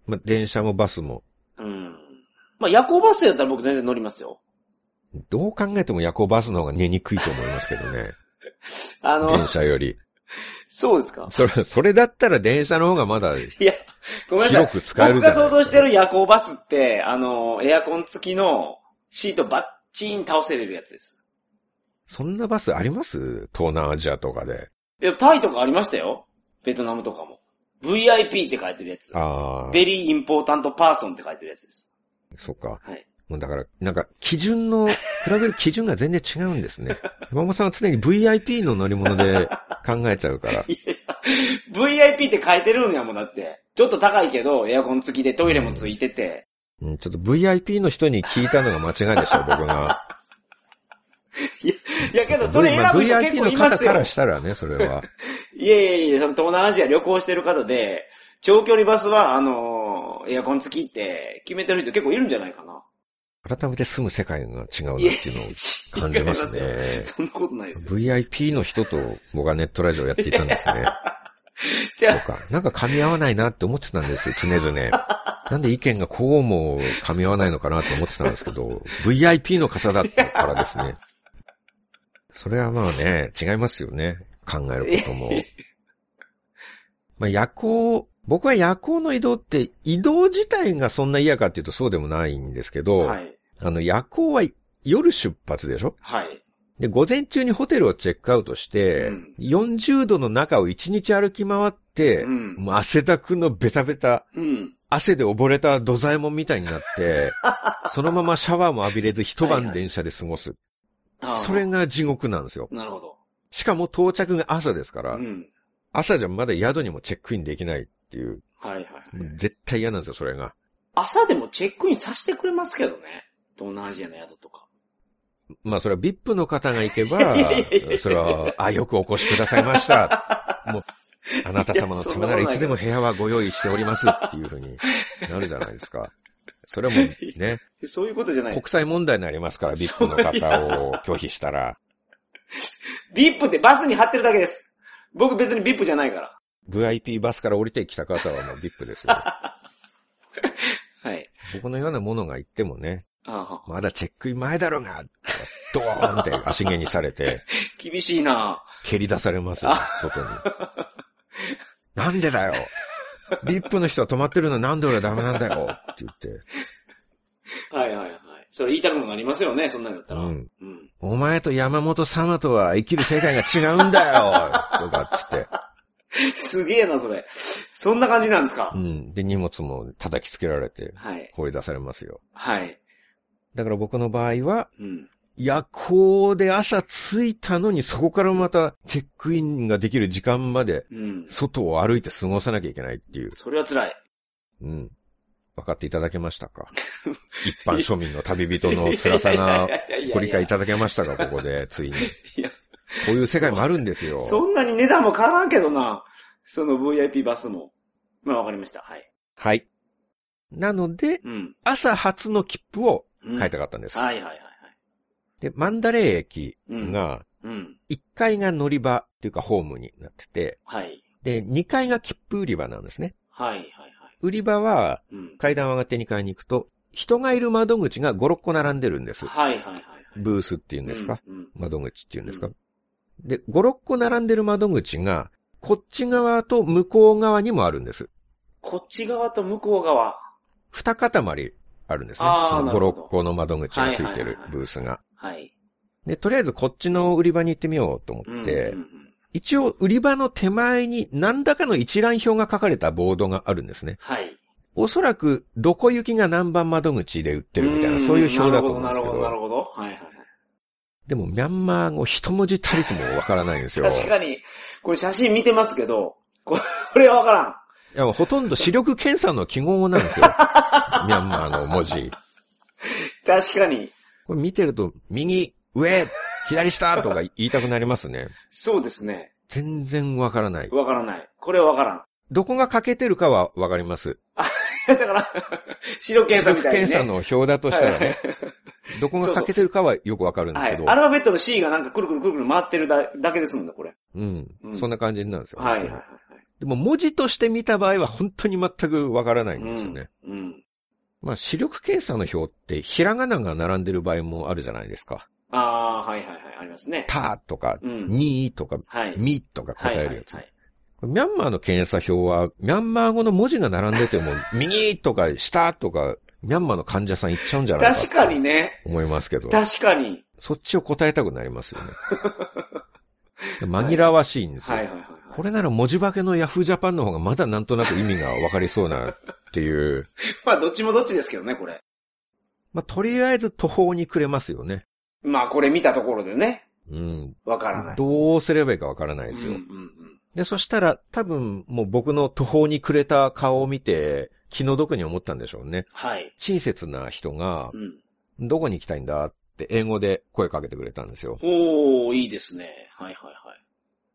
まあ、電車もバスも。うん。まあ夜行バスやったら僕全然乗りますよ。どう考えても夜行バスの方が寝にくいと思いますけどね。あの電、車より。そうですか？それ、それだったら電車の方がまだいや、ごめんなさい。広く使える僕が想像してる夜行バスって、あの、エアコン付きのシートバッチーン倒せれるやつです。そんなバスあります？東南アジアとかで。いや、タイとかありましたよ。ベトナムとかも。VIP って書いてるやつ。ああ、ベリーインポータントパーソンって書いてるやつです。そっか。はい。もうだから、なんか、基準の比べる基準が全然違うんですね。山本さんは常に VIP の乗り物で考えちゃうから。VIP って書いてるんやもんだって。ちょっと高いけど、エアコン付きでトイレも付いてて。うん、ちょっと VIP の人に聞いたのが間違いでしょ、僕が。いやけど、それ選まあぶ人結 VIP 構いますよの方から。したらね、それは。いやいやいや、その東南アジア旅行してる方で、長距離バスは、あのーエアコン付きって決めてる人結構いるんじゃないかな。改めて住む世界が違うなっていうのを感じますね。そんなことないですよ。VIP の人と僕はネットラジオやっていたんですね。じゃそうか。なんか噛み合わないなって思ってたんですよ、常々。なんで意見がこうも噛み合わないのかなと思ってたんですけど、VIP の方だったからですね。それはまあね、違いますよね。考えることも。まあ夜行、僕は夜行の移動って移動自体がそんな嫌かっていうとそうでもないんですけあ、ど、はい。あの夜行は夜出発でしょ？はい。で、午前中にホテルをチェックアウトして、うん40度の中を1日歩き回って、うんもう汗だくのベタベタ、うん。汗で溺れた土左衛門みたいになって、そのままシャワーも浴びれず一晩電車で過ごす。それが地獄なんですよ。なるほど。しかも到着が朝ですから、うん。朝じゃまだ宿にもチェックインできないっていう、はいはい。もう絶対嫌なんですよ、それが。朝でもチェックインさせてくれますけどね。東南アジアの宿とか。まあ、それは VIP の方が行けば それは、あ、よくお越しくださいました。もう、あなた様のためならいつでも部屋はご用意しておりますっていうふうになるじゃないですか。それはもうね、そういうことじゃない国。際問題になりますから、VIP の方を拒否したら。VIP ってバスに貼ってるだけです。僕別に VIP じゃないから。VIP バスから降りてきた方はもう VIP ですよ。はい。僕のようなものが行ってもね、ああまだチェックイン前だろうが、ドーンって足毛にされて、厳しいな蹴り出されますよ、外に。なんでだよ !VIP の人は止まってるのになんで俺はダメなんだよって言って、はいはいはい。それ言いたくもなりますよね、そんなんだったら。うんうん。お前と山本様とは生きる世界が違うんだよとかっつって。すげえな、それ。そんな感じなんですか？う。ん。で、荷物も叩きつけられて、はい。放り出されますよ。はい。だから僕の場合は、うん。夜行で朝着いたのにそこからまたチェックインができる時間までうん。外を歩いて過ごさなきゃいけないっていう。それは辛い。うん。分かっていただけましたか？一般庶民の旅人の辛さがご理解いただけましたか？ここで、ついに。いやこういう世界もあるんですよ。そんなに値段も変わらんけどな。その VIP バスも。まあわかりました。はい。はい。なので、うん。朝初の切符をうん買いたかったんです。はいはいはいはい。で、マンダレー駅が、うん。1階が乗り場っていうかホームになってて、はい。で、2階が切符売り場なんですね。はいはいはい。売り場は、うん。階段を上がって2階に行くと、人がいる窓口が5、6個並んでるんです。はいはいはいはい。ブースっていうんですか、うんうん窓口っていうんですか、うんで、5、6個並んでる窓口が、こっち側と向こう側にもあるんです。こっち側と向こう側。二塊あるんですね。その5、なるほど6個の窓口がついてるブースが。はい。で、とりあえずこっちの売り場に行ってみようと思って、うんうんうん一応売り場の手前に何らかの一覧表が書かれたボードがあるんですね。はい。おそらく、どこ行きが何番窓口で売ってるみたいな、そういう表だと思うんですけなるほど、なるど、ほど。はいはいはい。でもミャンマー語一文字たりともわからないんですよ。確かに、これ写真見てますけど、これ はわからん。いや、ほとんど視力検査の記号なんですよ。ミャンマーの文字。確かに。これ見てると、右、上、左下とか言いたくなりますね。そうですね。全然わからない。わからない。これはわからん。どこが欠けてるかはわかります。だから、白検査みたいに、ね。検査の表だとしたらね、どこが欠けてるかはよくわかるんですはい。けど、アルファベットの C がなんかくるくるくるくる回ってるだだけですもんね、これ。うんう、んそんな感じなんですよ。はいはいはいでも文字として見た場合は本当に全くわからないんはい。ですよね。うん。うん。まあ視力検査の表ってひらがなが並んでる場合もあるじゃないですか。ああ、はいはいはい。ありますね。たとか、うんにとか、はい。みとか答えるやつ。はいはいこれミャンマーの検査表は、ミャンマー語の文字が並んでても、右とか下とか、ミャンマーの患者さん言っちゃうんじゃないか確かにね。思いますけど、確かに。そっちを答えたくなりますよね。紛らわしいんですよ。はいはいはいはい。これなら文字化けのヤフージャパンの方がまだなんとなく意味がわかりそうなっていう。まあ、どっちもどっちですけどね、これ。まあ、とりあえず途方に暮れますよね。まあこれ見たところでね、うん。わからない。どうすればいいかわからないですよ。うんうんうん。で、そしたら多分もう僕の途方に暮れた顔を見て気の毒に思ったんでしょうね。はい。親切な人がう、ん。どこに行きたいんだって英語で声かけてくれたんですよ。おー、いいですね。はいはいはい。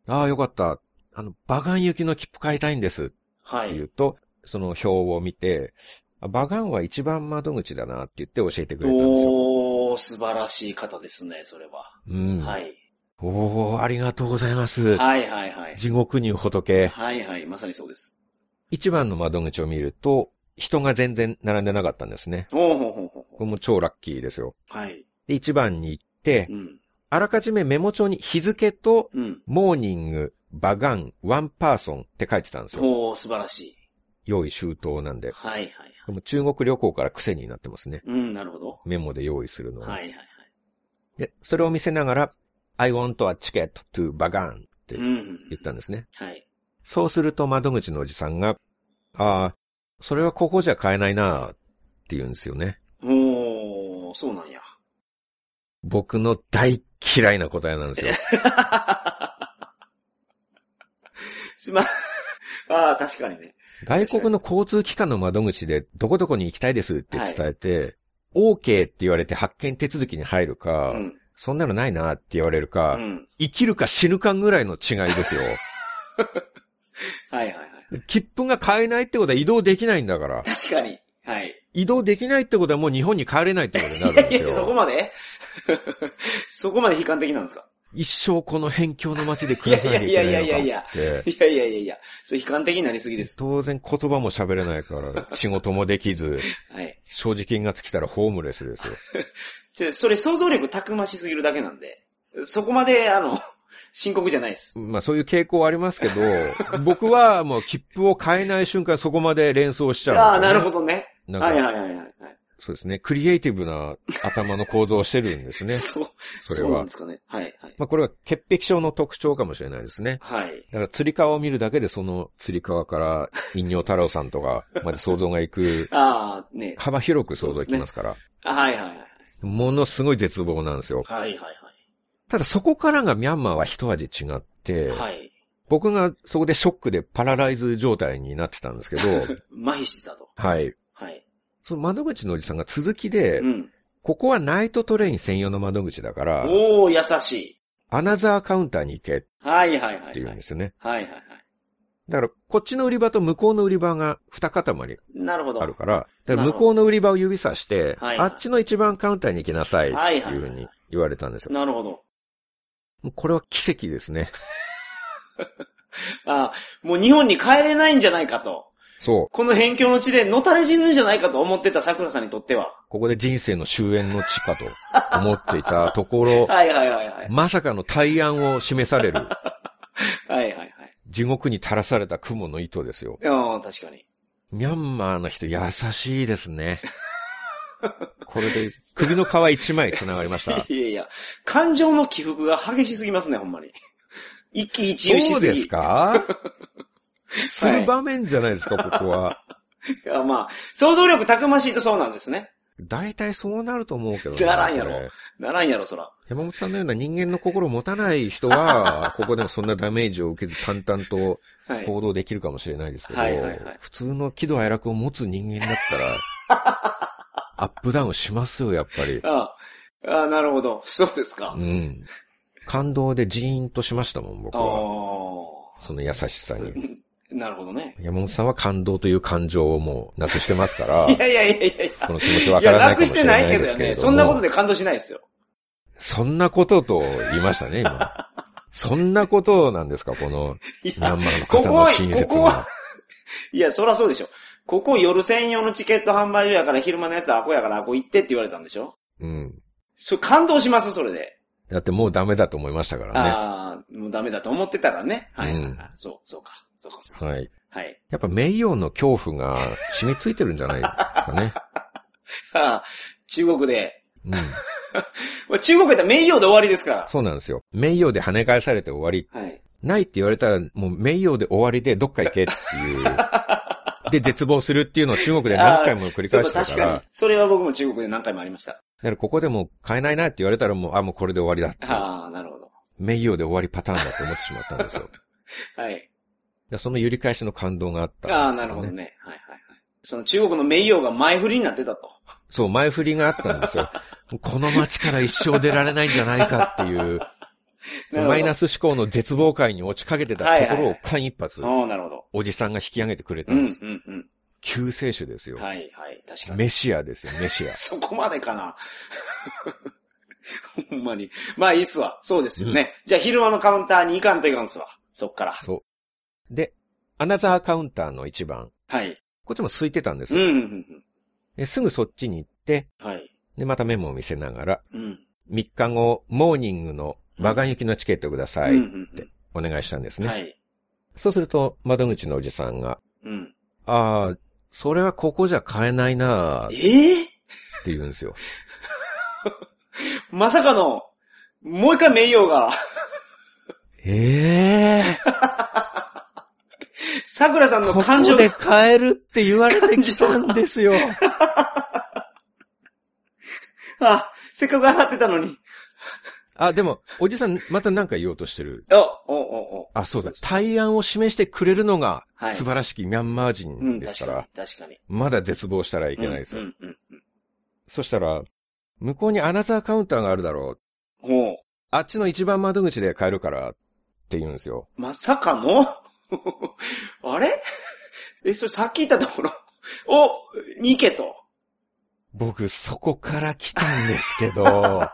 ああ、よかった。あの、バガン行きの切符買いたいんですはい。言うと、その表を見て、あバガンは一番窓口だなって言って教えてくれたんですよ。おー、素晴らしい方ですね、それは。うん。はい。おー、ありがとうございます。はいはいはい。地獄に仏。はいはい、まさにそうです。一番の窓口を見ると、人が全然並んでなかったんですね。ほうほうほうほうこれも超ラッキーですよ。はい。で、一番に行ってう、ん。あらかじめメモ帳に日付と、うん。 morning、バガン、 one person って書いてたんですよ。おー、素晴らしい。用意周到なんで。はいはいはい。でも中国旅行から癖になってますね。うん、なるほど。メモで用意するのは。はいはいはい。で、それを見せながら、I want a ticket to バガンってうんうん。言ったんですね。はい。そうすると窓口のおじさんが、ああ、それはここじゃ買えないなって言うんですよね。おー、そうなんや。僕の大嫌いな答えなんですよ。すま、ああ、確かにね。外国の交通機関の窓口でどこどこに行きたいですって伝えて、OK って言われて発見手続きに入るか、うん。そんなのないなって言われるか、うん。生きるか死ぬかぐらいの違いですよ。はいはいはい。切符が買えないってことは移動できないんだから。確かに。はい。移動できないってことはもう日本に帰れないってことになるんです いや、そこよ。まで？そこまで悲観的なんですか？一生この辺境の街で暮らさなきゃいけないのかって。いやいやいやいやいやいやいや、それ悲観的になりすぎです。当然言葉も喋れないから、仕事もできず、はい。正直金が尽きたらホームレスですよ。ちょそれ想像力たくましすぎるだけなんで、そこまで、あの、深刻じゃないです。まあそういう傾向はありますけど、僕はもう切符を買えない瞬間そこまで連想しちゃああ、うんですよ、ね。なるほどね。はいはいはいはい。そうですね。クリエイティブな頭の構造をしてるんですね。そう。それはそうなんで。すかね。はいはい。まあこれは潔癖症の特徴かもしれないですね。はい。だから、釣り革を見るだけで、その釣り革から、陰陽太郎さんとか、まで想像がいく、ああ、ね。幅広く想像いきますから、あはいはいはい。ものすごい絶望なんですよ。はいはいただ、そこからがミャンマーは一味違って、はい。はい。僕がそこでショックでパラライズ状態になってたんですけど、麻痺してたと。はい。はい。その窓口のおじさんが続きで、うん。ここはナイトトレイン専用の窓口だから、おー、優しい。アナザーカウンターに行けっはいはいはいはい。て言うんですよね。はいはいはい。だから、こっちの売り場と向こうの売り場が二塊なるほど。あるから、だから向こうの売り場を指さして、はいあっちの一番カウンターに行きなさいってはいはいいうふうに言われたんですよ。なるほど。これは奇跡ですね。あもう日本に帰れないんじゃないかと。そう。この辺境の地でのたれ死ぬんじゃないかと思ってた桜さんにとっては。ここで人生の終焉の地かと思っていたところ、はいはいはいはい。まさかの対案を示される、はいはいはい。地獄に垂らされた雲の糸ですよ。いやー確かに。ミャンマーの人優しいですね。これで首の皮一枚繋がりました。いやいや、感情の起伏が激しすぎますね、ほんまに。一喜一憂しすぎ。そうですか？する場面じゃないですか、ここは。いや、まあ、想像力たくましいとそうなんですね。大体そうなると思うけどねならんやろならんやろ、そら。山本さんのような人間の心を持たない人は、ここでもそんなダメージを受けず淡々とはい。行動できるかもしれないですけど、はいはいはい普通の喜怒哀楽を持つ人間だったら、アップダウンしますよ、やっぱり。ああ、あなるほど。そうですか。うん。感動でジーンとしましたもん、僕あは。あ。その優しさに。なるほどね。山本さんは感動という感情をもうなくしてますから、い やいやいやいやいや。この気持ちわいや、からないなくしてかもしれないないけどね。ですけれども。そんなことで感動しないですよ。そんなことと言いましたね、今。そんなことなんですか、この、いミャンマーの方の親切ここはな。いや、そらそうでしょ。ここ夜専用のチケット販売所やから昼間のやつはアコやからアコ行ってって言われたんでしょうん。それ感動します、それで。だってもうダメだと思いましたからね。ああ、もうダメだと思ってたらね。はい、はいうんはいそう、そうか。そうか、そうか。はい。はい。やっぱ名誉の恐怖が染みついてるんじゃないですかね。ああ中国で。うん。まあ中国やったら名誉で終わりですかそうなんですよ。名誉で跳ね返されて終わり。ら。はい。ないって言われたらもう名誉で終わりでどっか行けっていう。で、絶望するっていうのを中国で何回も繰り返してたかあーそう確からに。。それは僕も中国で何回もありました。からここでも買えないなって言われたらもう、あ、もうこれで終わりだって。ああ、なるほど。名誉で終わりパターンだと思ってしまったんですよ。はい。でその揺り返しの感動があったんですよ、ああ、なるほどね。はいはいはい。その中国の名誉が前振りになってたと。そう、前振りがあったんですよ。この街から一生出られないんじゃないかっていう、マイナス。ス思考の絶望感に落ちかけてたところを間一髪、ああ、なるほど。おじさんが引き上げてくれたうんんです。うんうん。救世主ですよ。はいはい。確かに。メシアですよ、メシア。そこまでかな。ほんまに。まあいいっすわ。そうですよね。じゃあ昼間のカウンターに行かんといかんっすわ。そっから。そう。で、アナザーカウンターの一番。はい。こっちも空いてたんですよ。うんうんうんですぐそっちに行って、うん。はい。で、またメモを見せながら、うん。3日後、モーニングのバガン行きのチケットください。ってお願いしたんですね。はい。そうすると、窓口のおじさんが、うん。ああ、それはここじゃ買えないなーってええ言うんですよ。まさかの、もう一回名誉が、ええ桜さんの感情こで買えるって言われてきたんですよ。あ、せっかく払ってたのに。あ、でも、おじさん、また何か言おうとしてる？お、お、お、お。あ、そうだ。対案を示してくれるのがはい素晴らしきミャンマーう人ん、ですから、確かに。確かに。まだ絶望したらいけないですよ。うん、うん、うん。そしたら、向こうにアナザーカウンターがあるだろう。ほう。あっちの一番窓口で買えるからって言うんですよ。まさかの？あれ？え、それさっき言ったところ、お、に行けと。僕、そこから来たんですけど、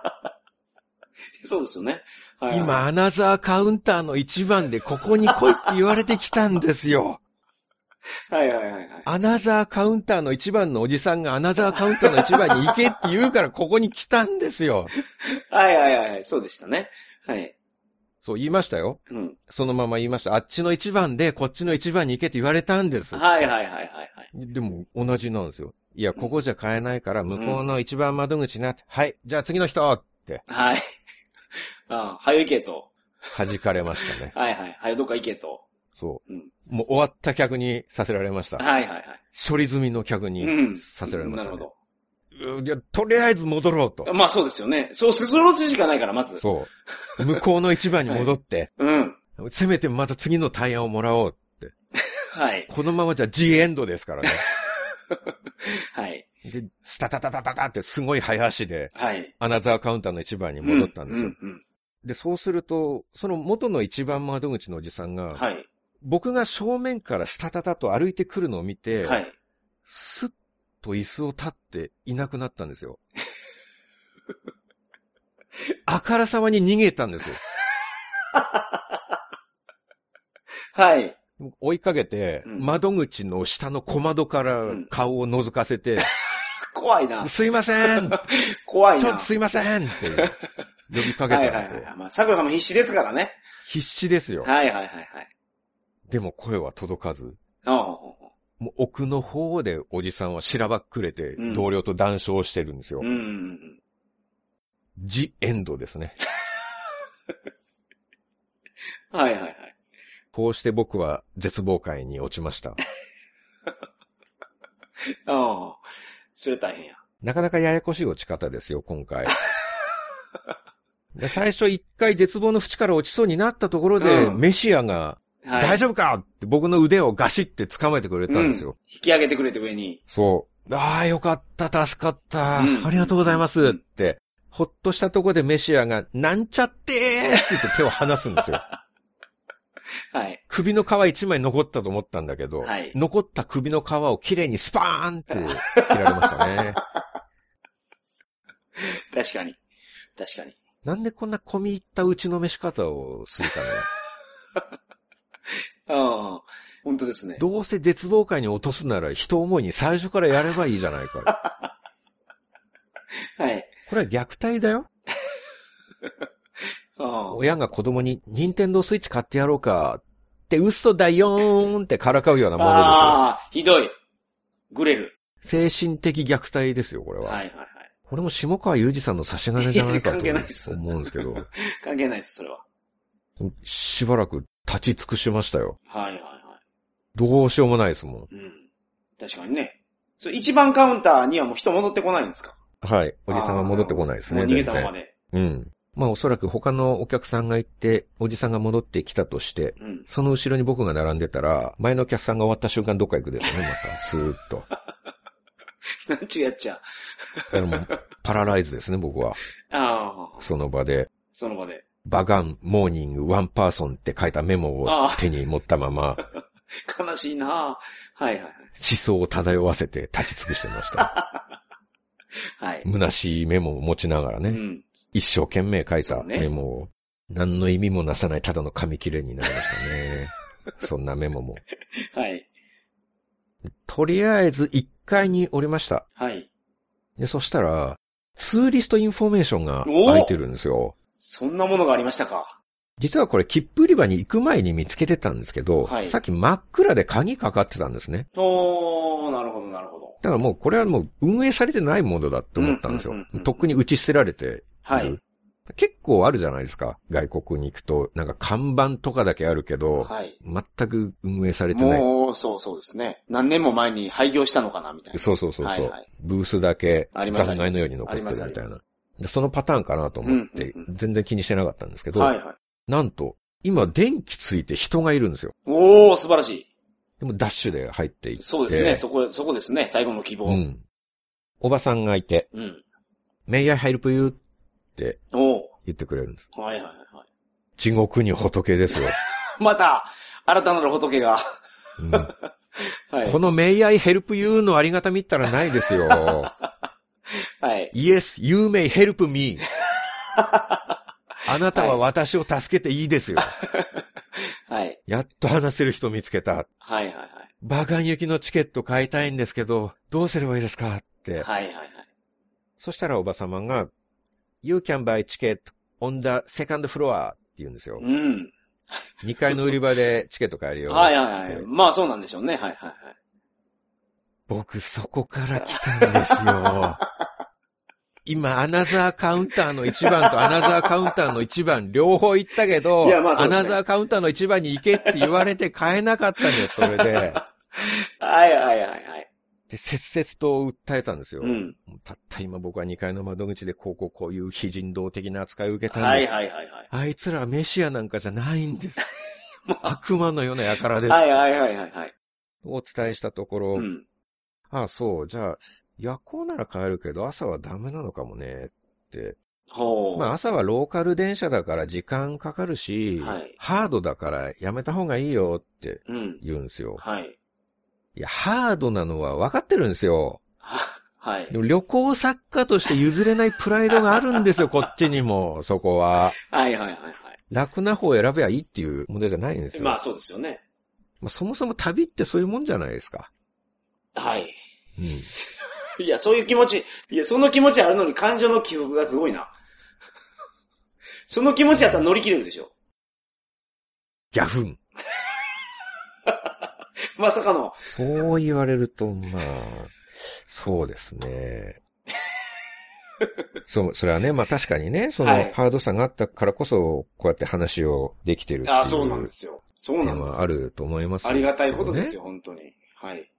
そうですよね。はいはい今、アナザーカウンターの一番でここに来いって言われてきたんですよ。はいはいはいはい。アナザーカウンターの一番のおじさんがアナザーカウンターの一番に行けって言うからここに来たんですよ。はいはいはい。そうでしたね。はい。そう言いましたよ。うん。そのまま言いました。あっちの一番でこっちの一番に行けって言われたんです。はいはいはいはいはい。でも同じなんですよ。いや、ここじゃ買えないから向こうの一番窓口になって、はい、じゃあ次の人ってはい。ああ、はよ行けと。弾かれましたね。はいはい。はよどっか行けと。そう。うんもう終わった客にさせられました。はいはいはい。処理済みの客うにん。させられました、ねなるほうんいや、とりあえず戻ろうとど。。まあそうですよね。そう、するしかないから、まず。そう。向こうの一番に戻って、うん。せめてまた次の対案をもらおうって。はい。このままじゃ G エンドですからね。はい。で、スタタタタタタってすごい早足で、はい。アナザーカウンターの一番に戻ったんですよ。うんうんで、そうすると、その元の一番窓口のおじさんが、うんはい。僕が正面からスタタタと歩いてくるのを見て、はい。スッと椅子を立っていなくなったんですよ。あからさまに逃げたんですよ。はい。追いかけて、うん窓口の下の小窓から顔を覗かせて、怖いな。すいません怖いな。ちょっとすいませんって呼びかけたんはいはいですよ。はい。まあ、桜さんも必死ですからね。必死ですよ。はいはいはいはい。でも声は届かず、ああ奥の方でおじさんはしらばっくれてうん同僚と談笑してるんですよ。うん。ジ・エンドですね。はいはいはい。こうして僕は絶望感に落ちました。ああ。それ大変や。なかなかややこしい落ち方ですよ、今回。で最初一回絶望の淵から落ちそうになったところで、うんメシアが、はい。大丈夫か？って僕の腕をガシって掴めてくれたんですよ。うん引き上げてくれて上に。そう。ああ、よかった、助かった、うんありがとうございますうんって、ほっとしたところでメシアが、なんちゃってーって言って手を離すんですよ。はい。首の皮一枚残ったと思ったんだけど、はい残った首の皮をきれいにスパーンって 切られましたね。確かに。確かに。なんでこんな込み入った打ちのめし方をするかね。ああ。本当ですね。どうせ絶望感に落とすなら人思いに最初からやればいいじゃないか。はい。これは虐待だよ。ああ。親が子供に任天堂スイッチ買ってやろうかって嘘だよーんってからかうようなものですよ。ああ、ひどい。グレる。精神的虐待ですよ、これは。はいはいはい。これも下川雄二さんの差し金じゃないかと思うんですけど、関係ないです、それは。しばらく立ち尽くしましたよ。はいはいはどうしようもないですもん。い。うん。確かにね。そう、一番カウンターにはもう人戻ってこないんですか？はい。おじさんは戻ってこないですね、もう逃げ。たままで。うん。まあおそらく他のお客さんが行って、おじさんが戻ってきたとして、うん。その後ろに僕が並んでたら、前のお客さんが終わった瞬間どっか行くですよね、また。スーッと。なんちゅうやっちゃ。だからもう、 paralyze ですね、僕は。ああ、その場で。その場で。バガン、 morning、one person って書いたメモを手に持ったまま、悲しいなはいはいはい。思想を漂わせて立ち尽くしてました。はい。虚しいメモを持ちながらね、うん。一生懸命書いたメモを、何の意味もなさないただの紙切れになりましたね。そんなメモも。はい。とりあえず1階に降りました。はい。で、そしたら、 tourist information がお開いてるんですよ。そんなものがありましたか？実はこれ切符売り場に行く前に見つけてたんですけど、はいさっき真っ暗で鍵かかってたんですね。おー、なるほどなるほど。だからもうこれはもう運営されてないものだって思ったんですよ。とっくに打ち捨てられている。はい。結構あるじゃないですか。外国に行くと、なんか看板とかだけあるけど、はい。全く運営されてない。もう、そうそうですね。何年も前に廃業したのかな、みたいな。そうそうそうそう、はいはいブースだけ残骸のように残ってるみたいなそのパターンかなと思って全然気にしてなかったんですけど、はいはい。なんと、今電気ついて人がいるんですよ。おー、素晴らしい。でもダッシュで入っていって。そうですね。そこ、そこですね。最後の希望。う。ん。おばさんがいて、うん。May I help you? っておー。言ってくれるんです。はいはいはい。地獄に仏ですよ。また、新たなる仏が。うん はい。この May I help you? のありがたみったらないですよ。はい。Yes, you may help me. あなたは私を助けていいですよ。はい。やっと話せる人見つけた。はいはいはい。バカン行きのチケット買いたいんですけど、どうすればいいですかって。はいはいはい。そしたらおばさまが、You can buy ticket on the second floor って言うんですよ。うん。2階の売り場でチケット買えるよ。はいはいはい。まあそうなんでしょうね。はいはいはい。僕そこから来たんですよ。今、アナザーカウンターの1番とアナザーカウンターの1番両方行ったけど、ねアナザーカウンターの1番に行けって言われて買えなかったんです、それで。はいはいはいはい。で、切々と訴えたんですよ。うん。たった今僕は2階の窓口でこうこうこういう非人道的な扱いを受けたんです。はいはいはいはい。あいつらはメシアなんかじゃないんです。悪魔のような輩です。はいはいはいはいはい。お伝えしたところ、うん。ああ、そう、じゃあ、夜行なら帰るけど朝はダメなのかもねって。まあ朝はローカル電車だから時間かかるし、はいハードだからやめた方がいいよってうん。言うんですよ。はい。いや、ハードなのは分かってるんですよ。は、はいで。も旅行作家として譲れないプライドがあるんですよ、こっちにも、そこは。はいはいはいはい。楽な方を選べばいいっていう問題じゃないんですよ。まあそうですよね。まあそもそも旅ってそういうもんじゃないですか。はい。うん。いや、そういう気持ち、いや、その気持ちあるのに感情の起伏がすごいな。その気持ちやったら乗り切れるでしょ。ギャフン。まさかの。そう言われると、まあ、そうですね。そう、それはね、まあ確かにね、そはいのハードさがあったからこそ、こうやって話をできてるっていうあそうなんですよ。そうなん点です。はあると思いますよありがたいことですねよ、本当に。はい。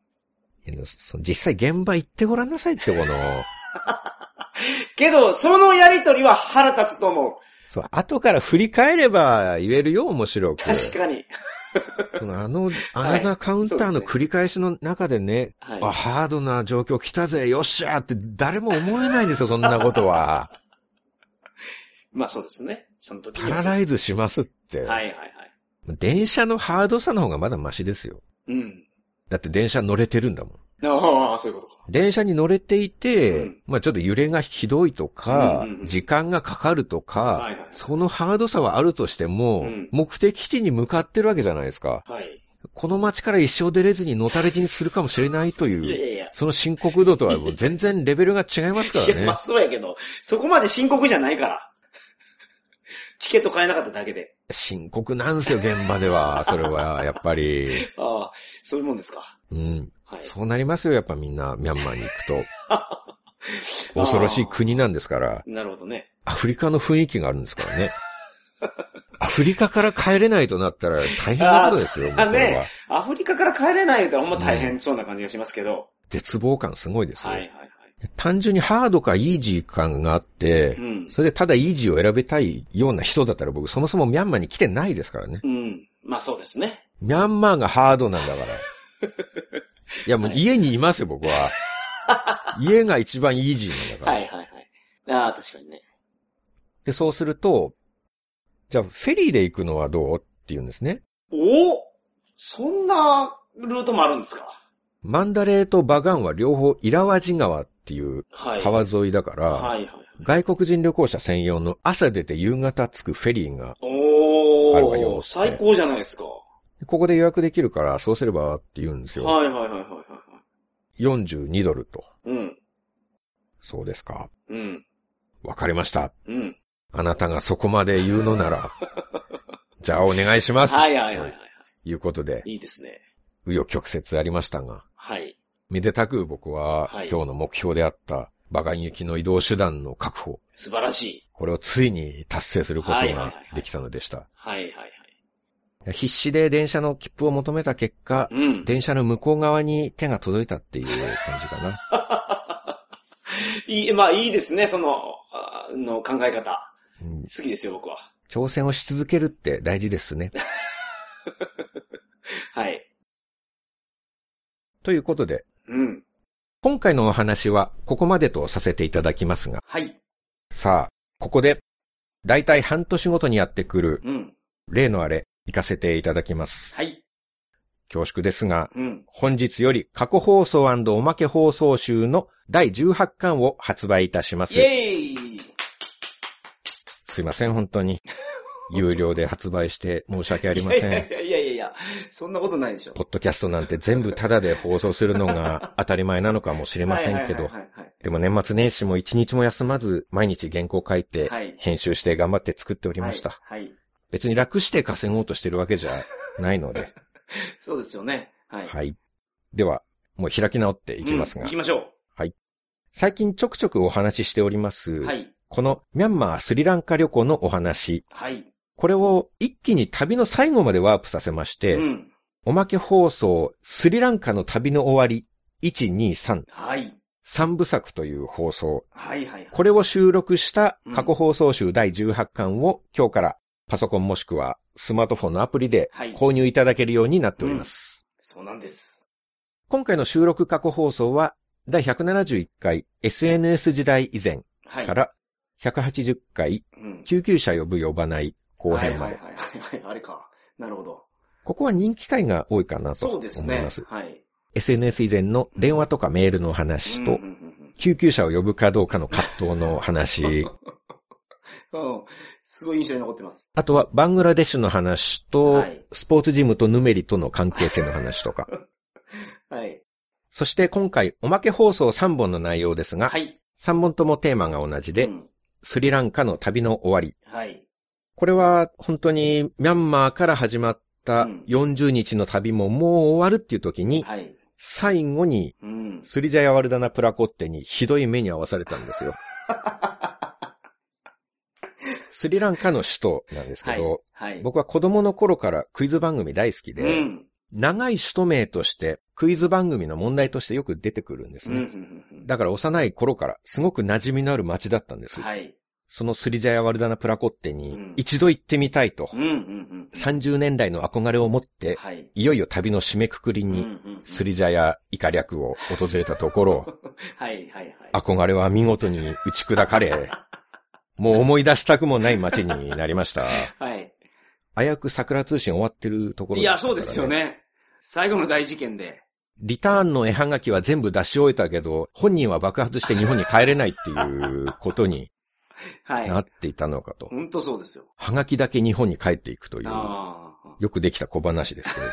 実際現場行ってごらんなさいって、この、けど、そのやりとりは腹立つと思う。そう、後から振り返れば言えるよ、面白く。確かに。そのあの、アナザーカウンターの繰り返しの中でね、はいあ、ハードな状況来たぜ、よっしゃーって誰も思えないんですよ、そんなことは。まあそうですね。その時パラライズしますって。はいはいはい。電車のハードさの方がまだマシですよ。うん。だって電車乗れてるんだもん。ああ、そういうことか。電車に乗れていて、うんまあちょっと揺れがひどいとか、うんうんうん時間がかかるとか、はいはいそのハードさはあるとしても、うん目的地に向かってるわけじゃないですか。はい。この街から一生出れずに野垂れ死にするかもしれないという、いやいや。その深刻度とはもう全然レベルが違いますからいや、ねまあ。そうやけど、そこまで深刻じゃないから。チケット買えなかっただけで。深刻なんですよ、現場では。それは、やっぱり。ああ、そういうもんですか。うん。はい。そうなりますよ、やっぱみんな、ミャンマーに行くと。恐ろしい国なんですから。なるほどね。アフリカの雰囲気があるんですからね。アフリカから帰れないとなったら大変なことですよ、あね。アフリカから帰れないとほんま大変そうな感じがしますけど。絶望感すごいですよ。はいはいはい。単純にハードかイージー感があってう、ん。それでただイージーを選びたいような人だったら僕そもそもミャンマーに来てないですからね。うん。まあそうですね。ミャンマーがハードなんだから。いやもう家にいますよ僕は。家が一番イージーなんだから。はいはいはい。ああ、確かにね。で、そうすると、じゃあフェリーで行くのはどうって言うんですね。おそんなルートもあるんですか？マンダレーとバガンは両方イラワジ川っていうはい。川沿いだから、はいはい。外国人旅行者専用の朝出て夕方着くフェリーが、おあるわよー、最高じゃないですか。ここで予約できるからそうすればって言うんですよ。はいはいはいはいはいは42ドルと。い。うん。そうですか。うん。わかりました。うん。あなたがそこまで言うのなら、じゃあお願いします。はいはいはいはい。ということで、いいですね。紆余曲折ありましたが、はい。めでたく僕ははい今日の目標であったバガン行きの移動手段の確保、素晴らしい。これをついに達成することがはいはいはいはいできたのでした。はいはいはい。必死で電車の切符を求めた結果、うん。電車の向こう側に手が届いたっていう感じかな。いい、まあいいですね、その、あの考え方。うん好きですよ、僕は。挑戦をし続けるって大事ですね。はい。ということで、うん。今回のお話はここまでとさせていただきますが、はい。さあ、ここで、だいたい半年ごとにやってくるうん。例のあれ、行かせていただきます。はい。恐縮ですが、うん。本日より過去放送おまけ放送集の第18巻を発売いたしますイ。ェーイすいません、本当に。有料で発売して申し訳ありません。いやいやいやいやそんなことないでしょ。ポッドキャストなんて全部タダで放送するのが 当たり前なのかもしれませんけどはい、はいはいでも年末年始も一日も休まず毎日原稿書いてはい編集して頑張って作っておりはい。ました。はい。はい。別に楽して稼ごうとしてるわけじゃないので。そうですよね。はい。はい。では、もう開き直っていきますがうん行き、ましょ最近ちょくちょくお話ししております、う。はい。このミャンマースリランカ旅行のお話、はい。これを一気に旅の最後までワープさせまして、うん。おまけ放送スリランカの旅の終わり、1、2、3、はい。3部作という放送、はいはいはい。これを収録した過去放送集第18巻を今日からパソコンもしくはスマートフォンのアプリではい購入いただけるようになっております。そうなんです。今回の収録過去放送は第171回 SNS 時代以前はい。から180回うん。救急車呼ぶ呼ばない後編まで。はいはいはいはい。あれか。なるほど。ここは人気回が多いかなとそうですね思います。。はい。SNS 以前の電話とかメールの話と救急車を呼ぶかどうかの葛藤の話。うん。すごい印象に残ってます。あとはバングラデシュの話と、はいスポーツジムとヌメリとの関係性の話とか。はい。そして今回おまけ放送3本の内容ですが、はい。3本ともテーマが同じで、うんスリランカの旅の終わり。はい。これは本当にミャンマーから始まったうん40日の旅ももう終わるっていう時に、はい。最後にうん。スリジャヤワルダナプラコッテにひどい目に遭わされたんですよ。スリランカの首都なんですけはいど、。はい。僕は子供の頃からクイズ番組大好きで、うん。長い首都名としてクイズ番組の問題としてよく出てくるんですね。だから幼い頃からすごく馴染みのある街だったんです。はい。そのスリジャヤワルダナプラコッテにうん一度行ってみたいとうんうんうん。30年来の憧れを持って、はい。いよいよ旅の締めくくりにスリジャヤイカ略を訪れたところ。憧れは見事に打ち砕かれ、もう思い出したくもない街になりました。はい。危うく桜通信終わってるところいや、そうですよ。ね。最後の大事件で。リターンの絵はがきは全部出し終えたけど、本人は爆発して日本に帰れないっていうことにはい。なっていたのかと。本当そうですよ。はがきだけ日本に帰っていくという。よくできた小話ですけれど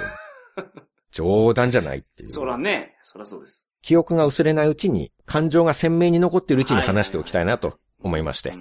も。冗談じゃないっていう。そらね。そらそうです。記憶が薄れないうちに、感情が鮮明に残っているうちに話しておきたいなと思いまして。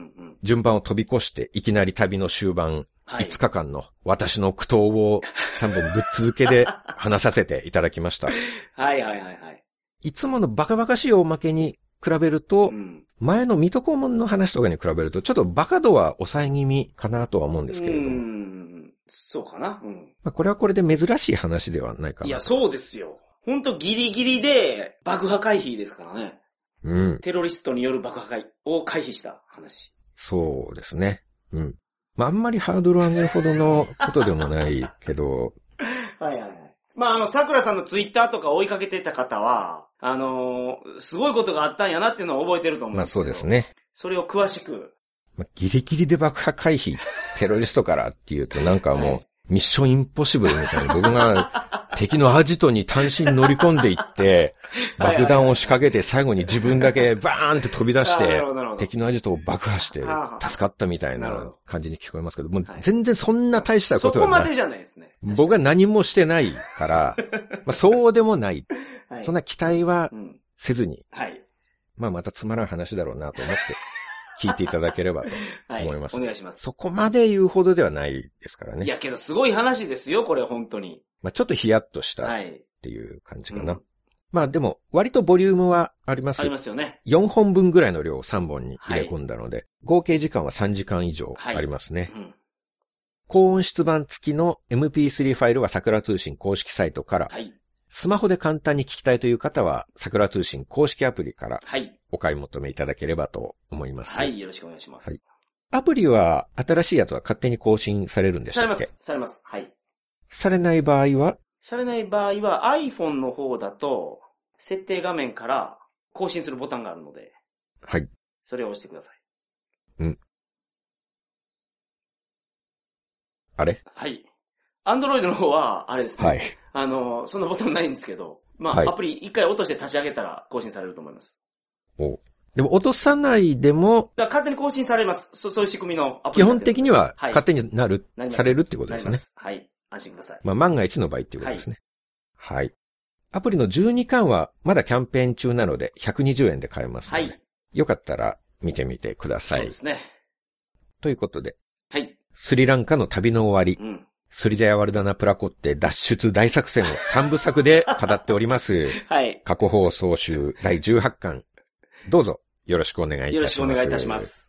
順番を飛び越して、いきなり旅の終盤、はい。5日間の私の苦闘を3本ぶっ続けで 話させていただきました。はいはいはいはい。いつものバカバカしいおまけに比べるとう、ん。前の水戸黄門の話とかに比べると、ちょっとバカ度は抑え気味かなとは思うんですけれどうも、ん。そうかな。うん。まあ、これはこれで珍しい話ではないかな。いや、そうですよ。ほんとギリギリで爆破回避ですからね。うん。テロリストによる爆破壊を回避した話。そうですね。うん。まあ、あんまりハードルを上げるほどのことでもないけど、はいはいはい。まあ、あの、桜さんのツイッターとか追いかけてた方は、あのーすごいことがあったんやなっていうのを覚えてると思うんまあそうです。ね。それを詳しく。まあ、ギリギリで爆破回避、テロリストからっていうとなんかもう、はいミッションインポッシブルみたいな、僕が敵のアジトに単身乗り込んでいって、爆弾を仕掛けて最後に自分だけバーンって飛び出して。敵のアジトを爆破してはあ助かったみたいな感じに聞こえますけど、もうはい全然そんな大したそことはない。こまでじゃないですね。僕は何もしてないから、まあそうでもない。はい。そんな期待はうん。せずに、はい。まあまたつまらん話だろうなと思って聞いていただければと。はい。思いますお願いします。そこまで言うほどではないですからね。いやけど、すごい話ですよ、これ、本当に。まあちょっとヒヤッとしたっはい。ていう感じかな。うんまあでも、割とボリュームはありますあり。ますよね。4本分ぐらいの量を3本に入れ込んだので、合計時間は3時間以上ありますね。うん。高音質版付きの MP3 ファイルは桜通信公式サイトから、はい。スマホで簡単に聞きたいという方は、桜通信公式アプリからはい。お買い求めいただければと思います。はい。よろしくお願いします。はいアプリは、新しいやつは勝手に更新されるんでしたっけされます。されます。はい。されない場合は、されない場合は iPhone の方だと、設定画面から更新するボタンがあるので、はい。それを押してください。あれ？はい。Android の方は、あれですね。はい。あの、そんなボタンないんですけど、まあ、はいアプリ一回落として立ち上げたら更新されると思います。おでも、落とさないでも、だから勝手に更新されます。そそういう仕組みのアプ基リ本的にははい勝手になる、なりますされるってことですよねなりま。す。はい。安心ください。まあ、万が一の場合っていうことですね。はい。アプリの12巻はまだキャンペーン中なので120円で買えますので、はい。よかったら見てみてくださいそうで。すね。ということで、はい。スリランカの旅の終わり、うん。スリジャヤワルダナプラコって脱出大作戦を3部作で語っております。はい。過去放送集第18巻。どうぞよろしくお願いいたします。よろしくお願いいたします。